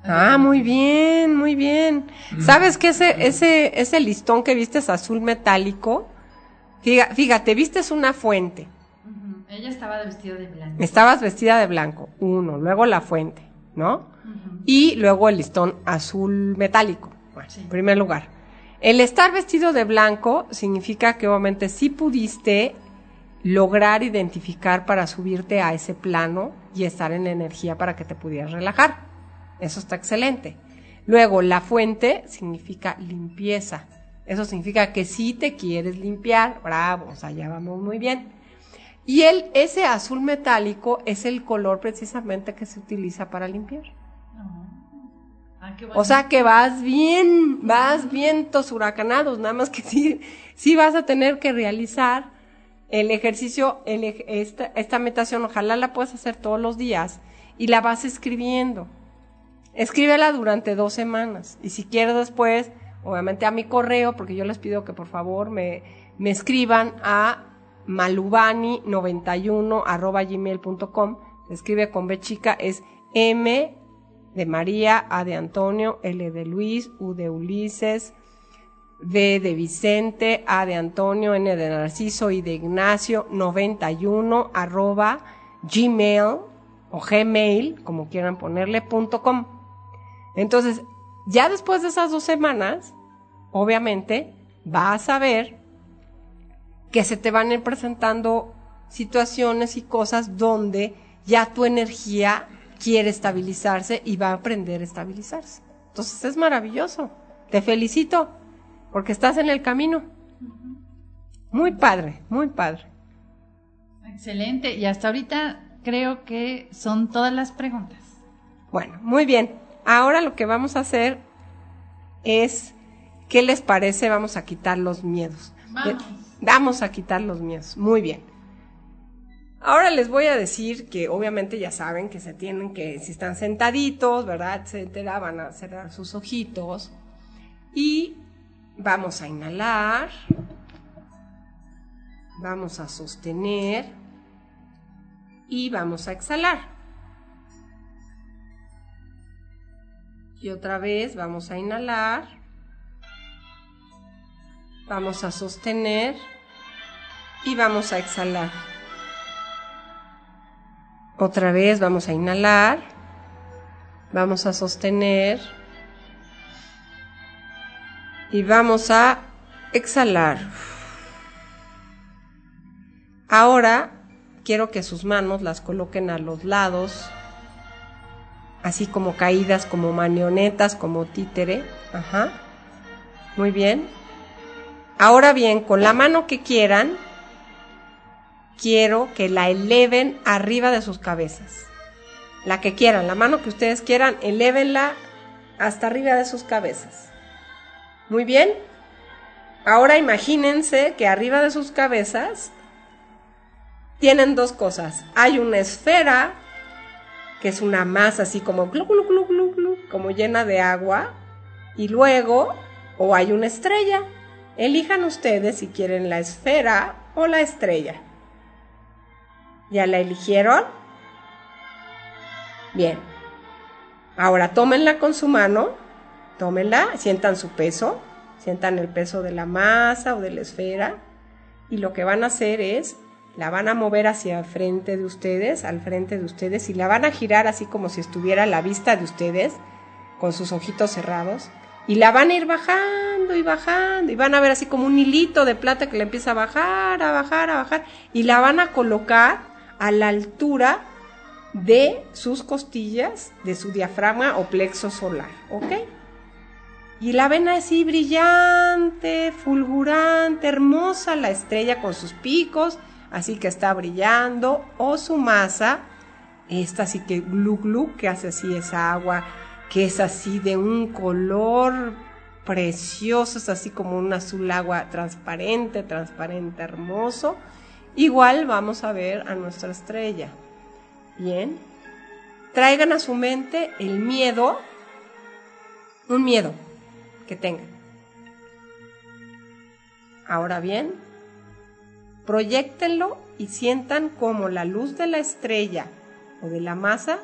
Ah, muy bien, muy bien. ¿Sabes que ese, ese, ese listón que viste es azul metálico? Fíjate, viste es una fuente. Ella estaba vestida de blanco. Estabas vestida de blanco, uno, luego la fuente, ¿no? Y luego el listón azul metálico, en primer lugar. El estar vestido de blanco significa que obviamente sí pudiste lograr identificar para subirte a ese plano y estar en la energía para que te pudieras relajar. Eso está excelente. Luego, la fuente significa limpieza. Eso significa que si te quieres limpiar, bravo, o sea, ya vamos muy bien. Y el, ese azul metálico es el color precisamente que se utiliza para limpiar. Ah, o sea que vas bien, vas vientos huracanados, nada más que sí, sí vas a tener que realizar el ejercicio, el, esta, esta meditación, ojalá la puedas hacer todos los días y la vas escribiendo. Escríbela durante dos semanas y si quieres después, obviamente a mi correo, porque yo les pido que por favor me, me escriban a malubani91 arroba gmail.com. Se escribe con B chica, es M de María, A de Antonio, L de Luis, U de Ulises, V de Vicente, A de Antonio, N de Narciso y de Ignacio 91 arroba gmail o gmail, como quieran ponerle, punto com. Entonces, ya después de esas dos semanas, obviamente, vas a ver que se te van a ir presentando situaciones y cosas donde ya tu energía quiere estabilizarse y va a aprender a estabilizarse. Entonces es maravilloso. Te felicito porque estás en el camino. Muy padre, muy padre. Excelente. Y hasta ahorita creo que son todas las preguntas. Bueno, muy bien. Ahora lo que vamos a hacer es, ¿qué les parece? Vamos a quitar los miedos. Vamos. Vamos a quitar los miedos. Muy bien. Ahora les voy a decir que obviamente ya saben que se tienen que, si están sentaditos, ¿verdad? Etcétera, van a cerrar sus ojitos. Y Vamos a inhalar. Vamos a sostener. Y vamos a exhalar. Y otra vez vamos a inhalar. Vamos a sostener. Y vamos a exhalar. Otra vez vamos a inhalar. Vamos a sostener y vamos a exhalar. Ahora quiero que sus manos las coloquen a los lados, así como caídas, como marionetas, como títere. Ajá. Muy bien. Ahora bien, con la mano que quieran, quiero que la eleven arriba de sus cabezas. La que quieran, la mano que ustedes quieran, elévenla hasta arriba de sus cabezas. Muy bien. Ahora imagínense que arriba de sus cabezas tienen dos cosas. Hay una esfera, que es una masa así como glu, glu, glu, glu, glu, como llena de agua. Y luego, o hay una estrella. Elijan ustedes si quieren la esfera o la estrella. ¿Ya la eligieron? Bien. Ahora tómenla con su mano, tómenla, sientan su peso, sientan el peso de la masa o de la esfera y lo que van a hacer es la van a mover hacia el frente de ustedes, al frente de ustedes y la van a girar así como si estuviera a la vista de ustedes con sus ojitos cerrados y la van a ir bajando y bajando y van a ver así como un hilito de plata que le empieza a bajar, a bajar, a bajar y la van a colocar a la altura de sus costillas, de su diafragma o plexo solar, ¿ok? Y la ven así brillante, fulgurante, hermosa la estrella con sus picos, así que está brillando, o su masa, esta así que glu glu, que hace así esa agua, que es así de un color precioso, es así como un azul agua transparente, transparente, hermoso. Igual vamos a ver a nuestra estrella. Bien. Traigan a su mente el miedo, un miedo que tengan. Ahora bien, proyectenlo y sientan como la luz de la estrella o de la masa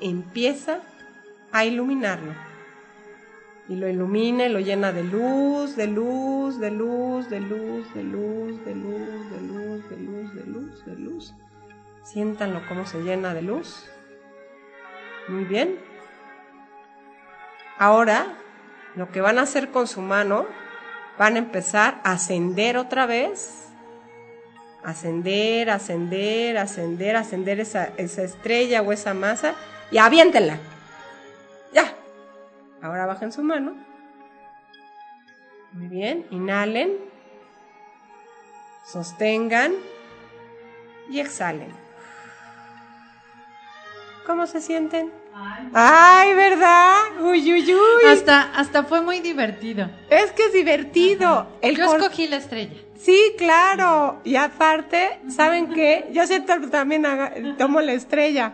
empieza a iluminarlo. Y lo ilumina y lo llena de luz, de luz, de luz, de luz, de luz, de luz, de luz, de luz, de luz, de luz. Siéntanlo como se llena de luz. Muy bien. Ahora, lo que van a hacer con su mano, van a empezar a ascender otra vez. Ascender, ascender, ascender, ascender esa, esa estrella o esa masa y aviéntenla. Ya. Ahora bajen su mano. Muy bien, inhalen, sostengan y exhalen. ¿Cómo se sienten? Ay, ¿verdad? Uy, uy, uy. Hasta, hasta fue muy divertido. Es que es divertido. El Yo escogí la estrella. Sí, claro. Y aparte, ¿saben qué? Yo siento que también haga- tomo la estrella.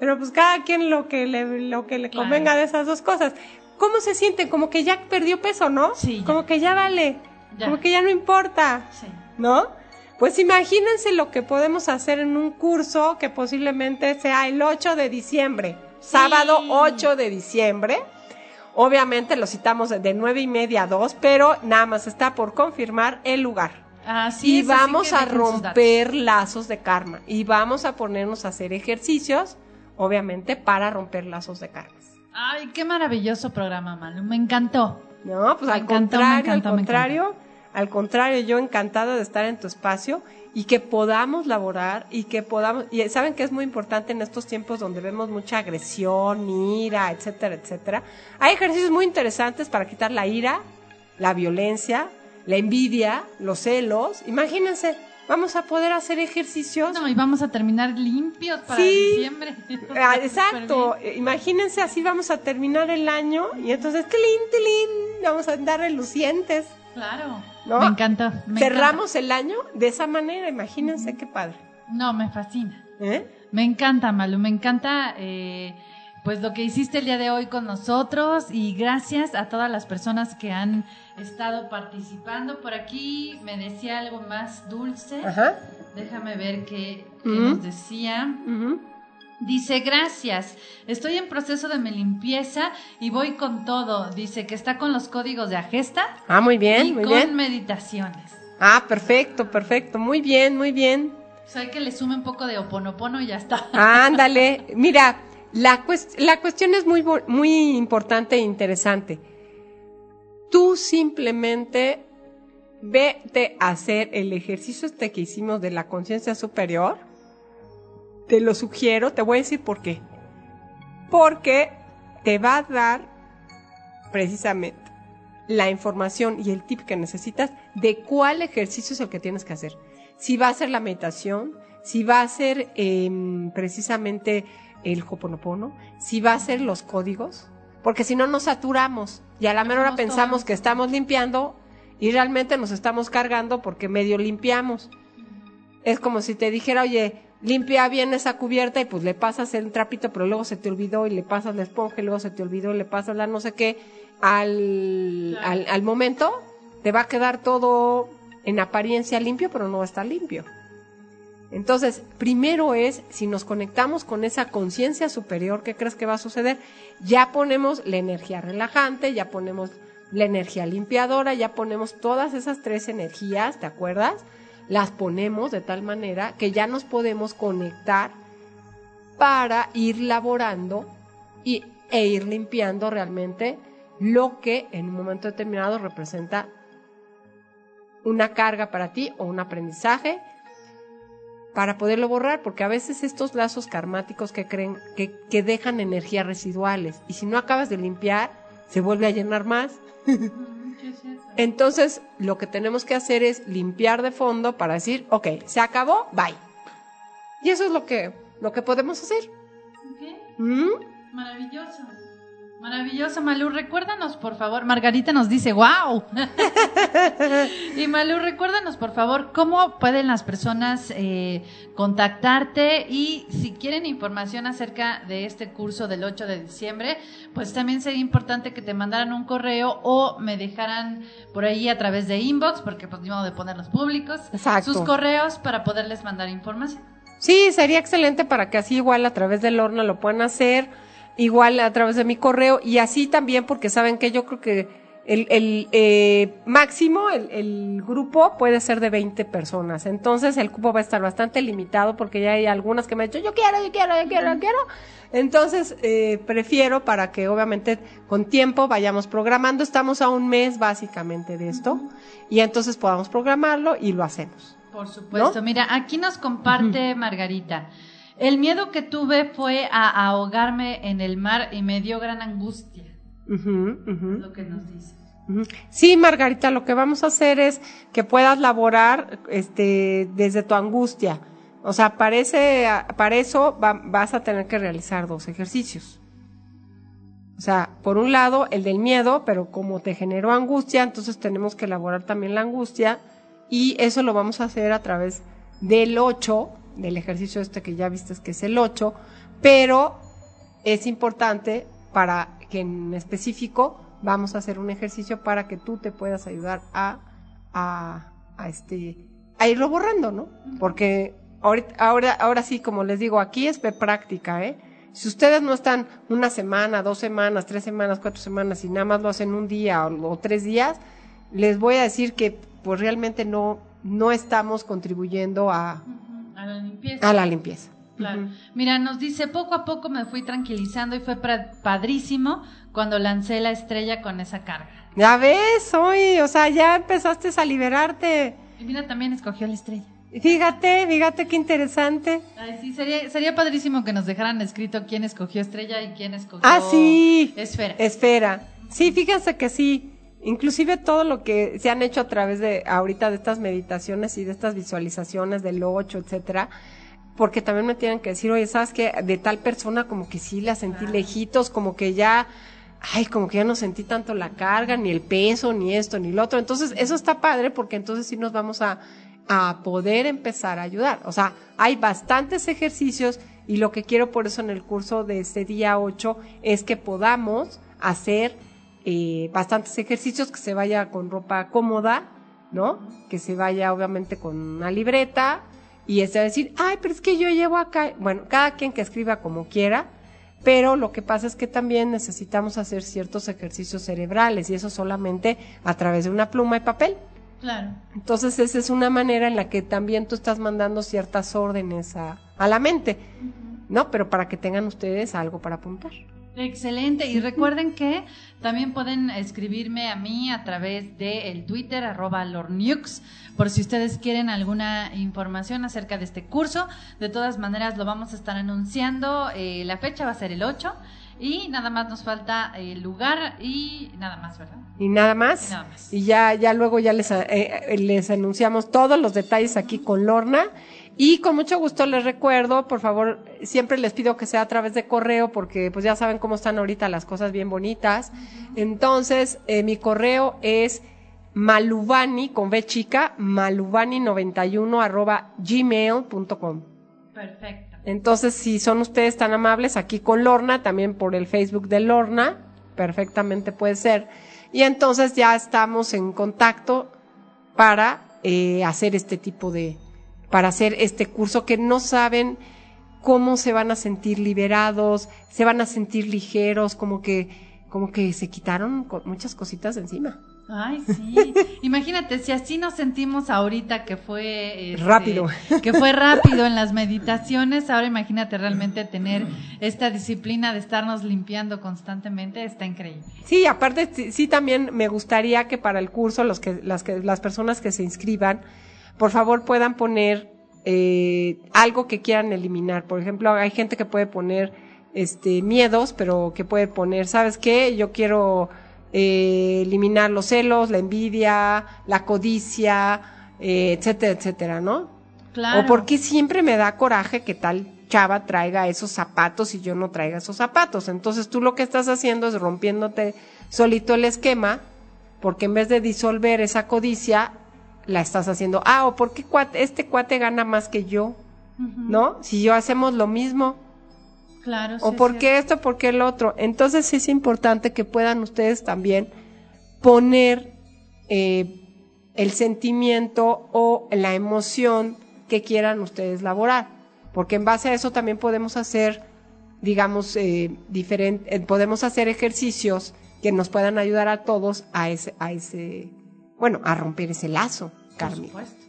Pero pues cada quien lo que le, lo que le Claro. convenga de esas dos cosas. ¿Cómo se siente? Como que ya perdió peso, ¿no? Sí, ya. Como que ya vale. Ya. Como que ya no importa. Sí. ¿no? Pues imagínense lo que podemos hacer en un curso que posiblemente sea el 8 de diciembre, sábado 8 de diciembre. Obviamente lo citamos de 9 y media a 2, pero nada más está por confirmar el lugar. Así y es, vamos a romper lazos de karma y vamos a ponernos a hacer ejercicios, obviamente, para romper lazos de karma. Ay, qué maravilloso programa, Manu. Me encantó. No, pues Me al encantó, contrario, encantó, al contrario, al contrario, yo encantada de estar en tu espacio y que podamos laborar y que podamos, y saben que es muy importante en estos tiempos donde vemos mucha agresión, ira, etcétera, etcétera. Hay ejercicios muy interesantes para quitar la ira, la violencia, la envidia, los celos. Imagínense, vamos a poder hacer ejercicios No, y vamos a terminar limpios para Sí. diciembre. Ah, exacto, imagínense así vamos a terminar el año y entonces tilín, tilín, vamos a andar relucientes, Claro. ¿no? Me encantó. me Cerramos el año de esa manera, imagínense qué padre. encanta. No, me fascina. ¿eh? Me encanta, Malu, me encanta eh, pues lo que hiciste el día de hoy con nosotros y gracias a todas las personas que han estado participando. Por aquí me decía algo más dulce. Ajá. Déjame ver qué, qué nos decía. Dice, gracias, estoy en proceso de mi limpieza y voy con todo. Dice que está con los códigos de Agesta Ah, muy bien, y muy con bien. meditaciones. Ah, perfecto, perfecto, muy bien, muy bien. O sea, que le sume un poco de oponopono y ya está. Ándale, mira, la, cues- la cuestión es muy, muy importante e interesante. Tú simplemente vete a hacer el ejercicio este que hicimos de la conciencia superior. Te lo sugiero, te voy a decir por qué. Porque te va a dar precisamente la información y el tip que necesitas de cuál ejercicio es el que tienes que hacer. Si va a ser la meditación, si va a ser em, precisamente el hoponopono, si va a ser los códigos, porque si no nos saturamos y a la mera hora pensamos que estamos limpiando y realmente nos estamos cargando porque medio limpiamos. Es como si te dijera, oye, limpia bien esa cubierta y pues le pasas el trapito, pero luego se te olvidó y le pasas la esponja y luego se te olvidó y le pasas la no sé qué. Al, Claro. al, al momento te va a quedar todo en apariencia limpio, pero no va a estar limpio. Entonces, primero es, si nos conectamos con esa conciencia superior, ¿qué crees que va a suceder? Ya ponemos la energía relajante, ya ponemos la energía limpiadora, ya ponemos todas esas tres energías, ¿te acuerdas? Las ponemos de tal manera que ya nos podemos conectar para ir laborando y, e ir limpiando realmente lo que en un momento determinado representa una carga para ti o un aprendizaje para poderlo borrar, porque a veces estos lazos karmáticos que creen que, que dejan energías residuales y si no acabas de limpiar, se vuelve a llenar más. Entonces, lo que tenemos que hacer es limpiar de fondo para decir, ok, se acabó, bye. Y eso es lo que, lo que podemos hacer. ¿Mm? Maravilloso. Maravilloso, Malú. Recuérdanos, por favor. Margarita nos dice, wow. y Malú, recuérdanos, por favor, cómo pueden las personas eh, contactarte y si quieren información acerca de este curso del 8 de diciembre, pues también sería importante que te mandaran un correo o me dejaran por ahí a través de inbox, porque pues ni modo de ponerlos públicos, sus correos para poderles mandar información. Sí, sería excelente para que así igual a través del horno lo puedan hacer igual a través de mi correo y así también porque saben que yo creo que el, el eh, máximo, el, el, grupo puede ser de 20 personas. Entonces el cupo va a estar bastante limitado porque ya hay algunas que me han dicho, yo quiero, yo quiero, yo quiero, yo quiero. Entonces eh, prefiero para que obviamente con tiempo vayamos programando. Estamos a un mes básicamente de esto y entonces podamos programarlo y lo hacemos. Por supuesto. Mira, aquí nos comparte Margarita. El miedo que tuve fue a ahogarme en el mar y me dio gran angustia. Lo que nos dice. Sí, Margarita, lo que vamos a hacer es que puedas laborar este, desde tu angustia. O sea, parece, para eso vas a tener que realizar dos ejercicios. O sea, por un lado, el del miedo, pero como te generó angustia, entonces tenemos que elaborar también la angustia y eso lo vamos a hacer a través del 8, del ejercicio este que ya viste que es el 8, pero es importante para que en específico vamos a hacer un ejercicio para que tú te puedas ayudar a, a, a este, a irlo borrando, ¿no? Porque ahorita, ahora, ahora sí, como les digo, aquí es de práctica, ¿eh? Si ustedes no están una semana, dos semanas, tres semanas, cuatro semanas y nada más lo hacen un día o, o tres días, les voy a decir que pues realmente no, no estamos contribuyendo a, a la limpieza. A la limpieza. Claro. Mira, nos dice, poco a poco me fui tranquilizando y fue padrísimo cuando lancé la estrella con esa carga. Ya ves, hoy, o sea, ya empezaste a liberarte. Y mira, también escogió la estrella. Fíjate, fíjate qué interesante. Ay, sí, sería, sería padrísimo que nos dejaran escrito quién escogió estrella y quién escogió ah, sí. esfera. Esfera. Sí, fíjense que sí. Inclusive todo lo que se han hecho a través de ahorita de estas meditaciones y de estas visualizaciones del 8, etcétera, porque también me tienen que decir, oye, ¿sabes qué? De tal persona como que sí la sentí lejitos, como que ya, ay, como que ya no sentí tanto la carga, ni el peso, ni esto, ni lo otro. Entonces, eso está padre porque entonces sí nos vamos a, a poder empezar a ayudar. O sea, hay bastantes ejercicios y lo que quiero por eso en el curso de este día 8 es que podamos hacer eh, bastantes ejercicios, que se vaya con ropa cómoda, ¿no? Que se vaya obviamente con una libreta y este a decir, ay, pero es que yo llevo acá, bueno, cada quien que escriba como quiera, pero lo que pasa es que también necesitamos hacer ciertos ejercicios cerebrales y eso solamente a través de una pluma y papel. Claro. Entonces esa es una manera en la que también tú estás mandando ciertas órdenes a, a la mente, ¿no? Pero para que tengan ustedes algo para apuntar. Excelente. Y recuerden que también pueden escribirme a mí a través de el Twitter, arroba lornux, por si ustedes quieren alguna información acerca de este curso. De todas maneras, lo vamos a estar anunciando. Eh, la fecha va a ser el 8. Y nada más nos falta el lugar y nada más, ¿verdad? Y nada más. Y, nada más. y ya, ya luego ya les, eh, les anunciamos todos los detalles aquí con Lorna. Y con mucho gusto les recuerdo, por favor, siempre les pido que sea a través de correo porque pues ya saben cómo están ahorita las cosas bien bonitas. Entonces, eh, mi correo es malubani, con B chica, malubani91 arroba gmail.com. Perfecto. Entonces, si son ustedes tan amables, aquí con Lorna, también por el Facebook de Lorna, perfectamente puede ser. Y entonces ya estamos en contacto para eh, hacer este tipo de, para hacer este curso que no saben cómo se van a sentir liberados, se van a sentir ligeros, como que como que se quitaron muchas cositas de encima. Ay, sí. Imagínate, si así nos sentimos ahorita que fue este, rápido, que fue rápido en las meditaciones, ahora imagínate realmente tener esta disciplina de estarnos limpiando constantemente, está increíble. Sí, aparte sí, también me gustaría que para el curso los que las que las personas que se inscriban, por favor puedan poner eh, algo que quieran eliminar. Por ejemplo, hay gente que puede poner este miedos, pero que puede poner, ¿sabes qué? Yo quiero eh, eliminar los celos, la envidia, la codicia, eh, etcétera, etcétera, ¿no? Claro. O porque siempre me da coraje que tal chava traiga esos zapatos y yo no traiga esos zapatos. Entonces tú lo que estás haciendo es rompiéndote solito el esquema, porque en vez de disolver esa codicia, la estás haciendo, ah, o porque este cuate gana más que yo, ¿no? Si yo hacemos lo mismo, Claro. o por qué esto, por qué el otro. Entonces es importante que puedan ustedes también poner eh, el sentimiento o la emoción que quieran ustedes laborar. Porque en base a eso también podemos hacer, digamos, eh, diferente, eh, podemos hacer ejercicios que nos puedan ayudar a todos a ese, a ese, bueno, a romper ese lazo, Carmen. Por supuesto.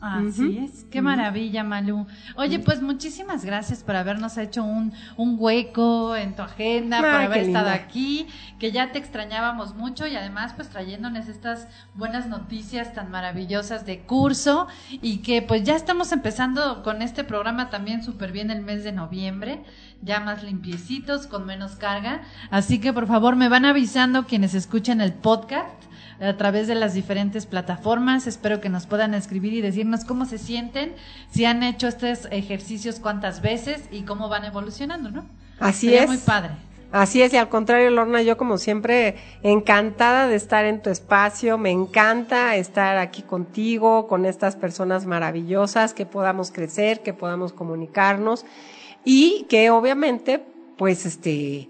Así es, qué maravilla, Malú. Oye, pues muchísimas gracias por habernos hecho un, un hueco en tu agenda, por haber estado aquí, que ya te extrañábamos mucho y además pues trayéndonos estas buenas noticias tan maravillosas de curso y que pues ya estamos empezando con este programa también súper bien el mes de noviembre, ya más limpiecitos, con menos carga. Así que por favor me van avisando quienes escuchen el podcast a través de las diferentes plataformas. Espero que nos puedan escribir y decirnos cómo se sienten, si han hecho estos ejercicios cuántas veces y cómo van evolucionando, ¿no? Así es. muy padre. Así es, y al contrario, Lorna, yo como siempre encantada de estar en tu espacio, me encanta estar aquí contigo, con estas personas maravillosas, que podamos crecer, que podamos comunicarnos y que obviamente, pues, este,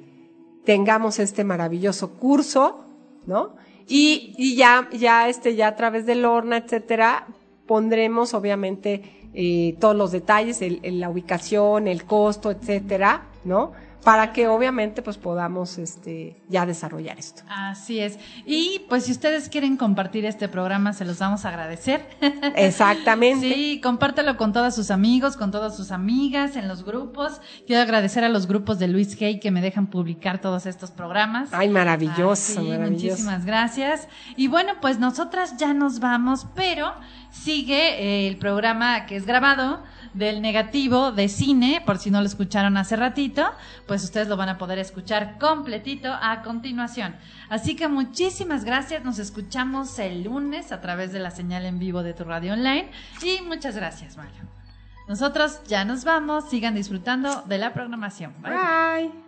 tengamos este maravilloso curso, ¿no? Y, y ya, ya, este, ya a través del Lorna, etcétera, pondremos obviamente eh, todos los detalles, el, la ubicación, el costo, etcétera, ¿no? Para que obviamente pues podamos este ya desarrollar esto. Así es. Y pues si ustedes quieren compartir este programa se los vamos a agradecer. Exactamente. sí, compártelo con todos sus amigos, con todas sus amigas en los grupos. Quiero agradecer a los grupos de Luis Hay que me dejan publicar todos estos programas. Ay, maravilloso, sí, Muchísimas gracias. Y bueno, pues nosotras ya nos vamos, pero sigue eh, el programa que es grabado del negativo de cine, por si no lo escucharon hace ratito, pues ustedes lo van a poder escuchar completito a continuación. Así que muchísimas gracias, nos escuchamos el lunes a través de la señal en vivo de tu radio online y muchas gracias, Mario. Nosotros ya nos vamos, sigan disfrutando de la programación. bye.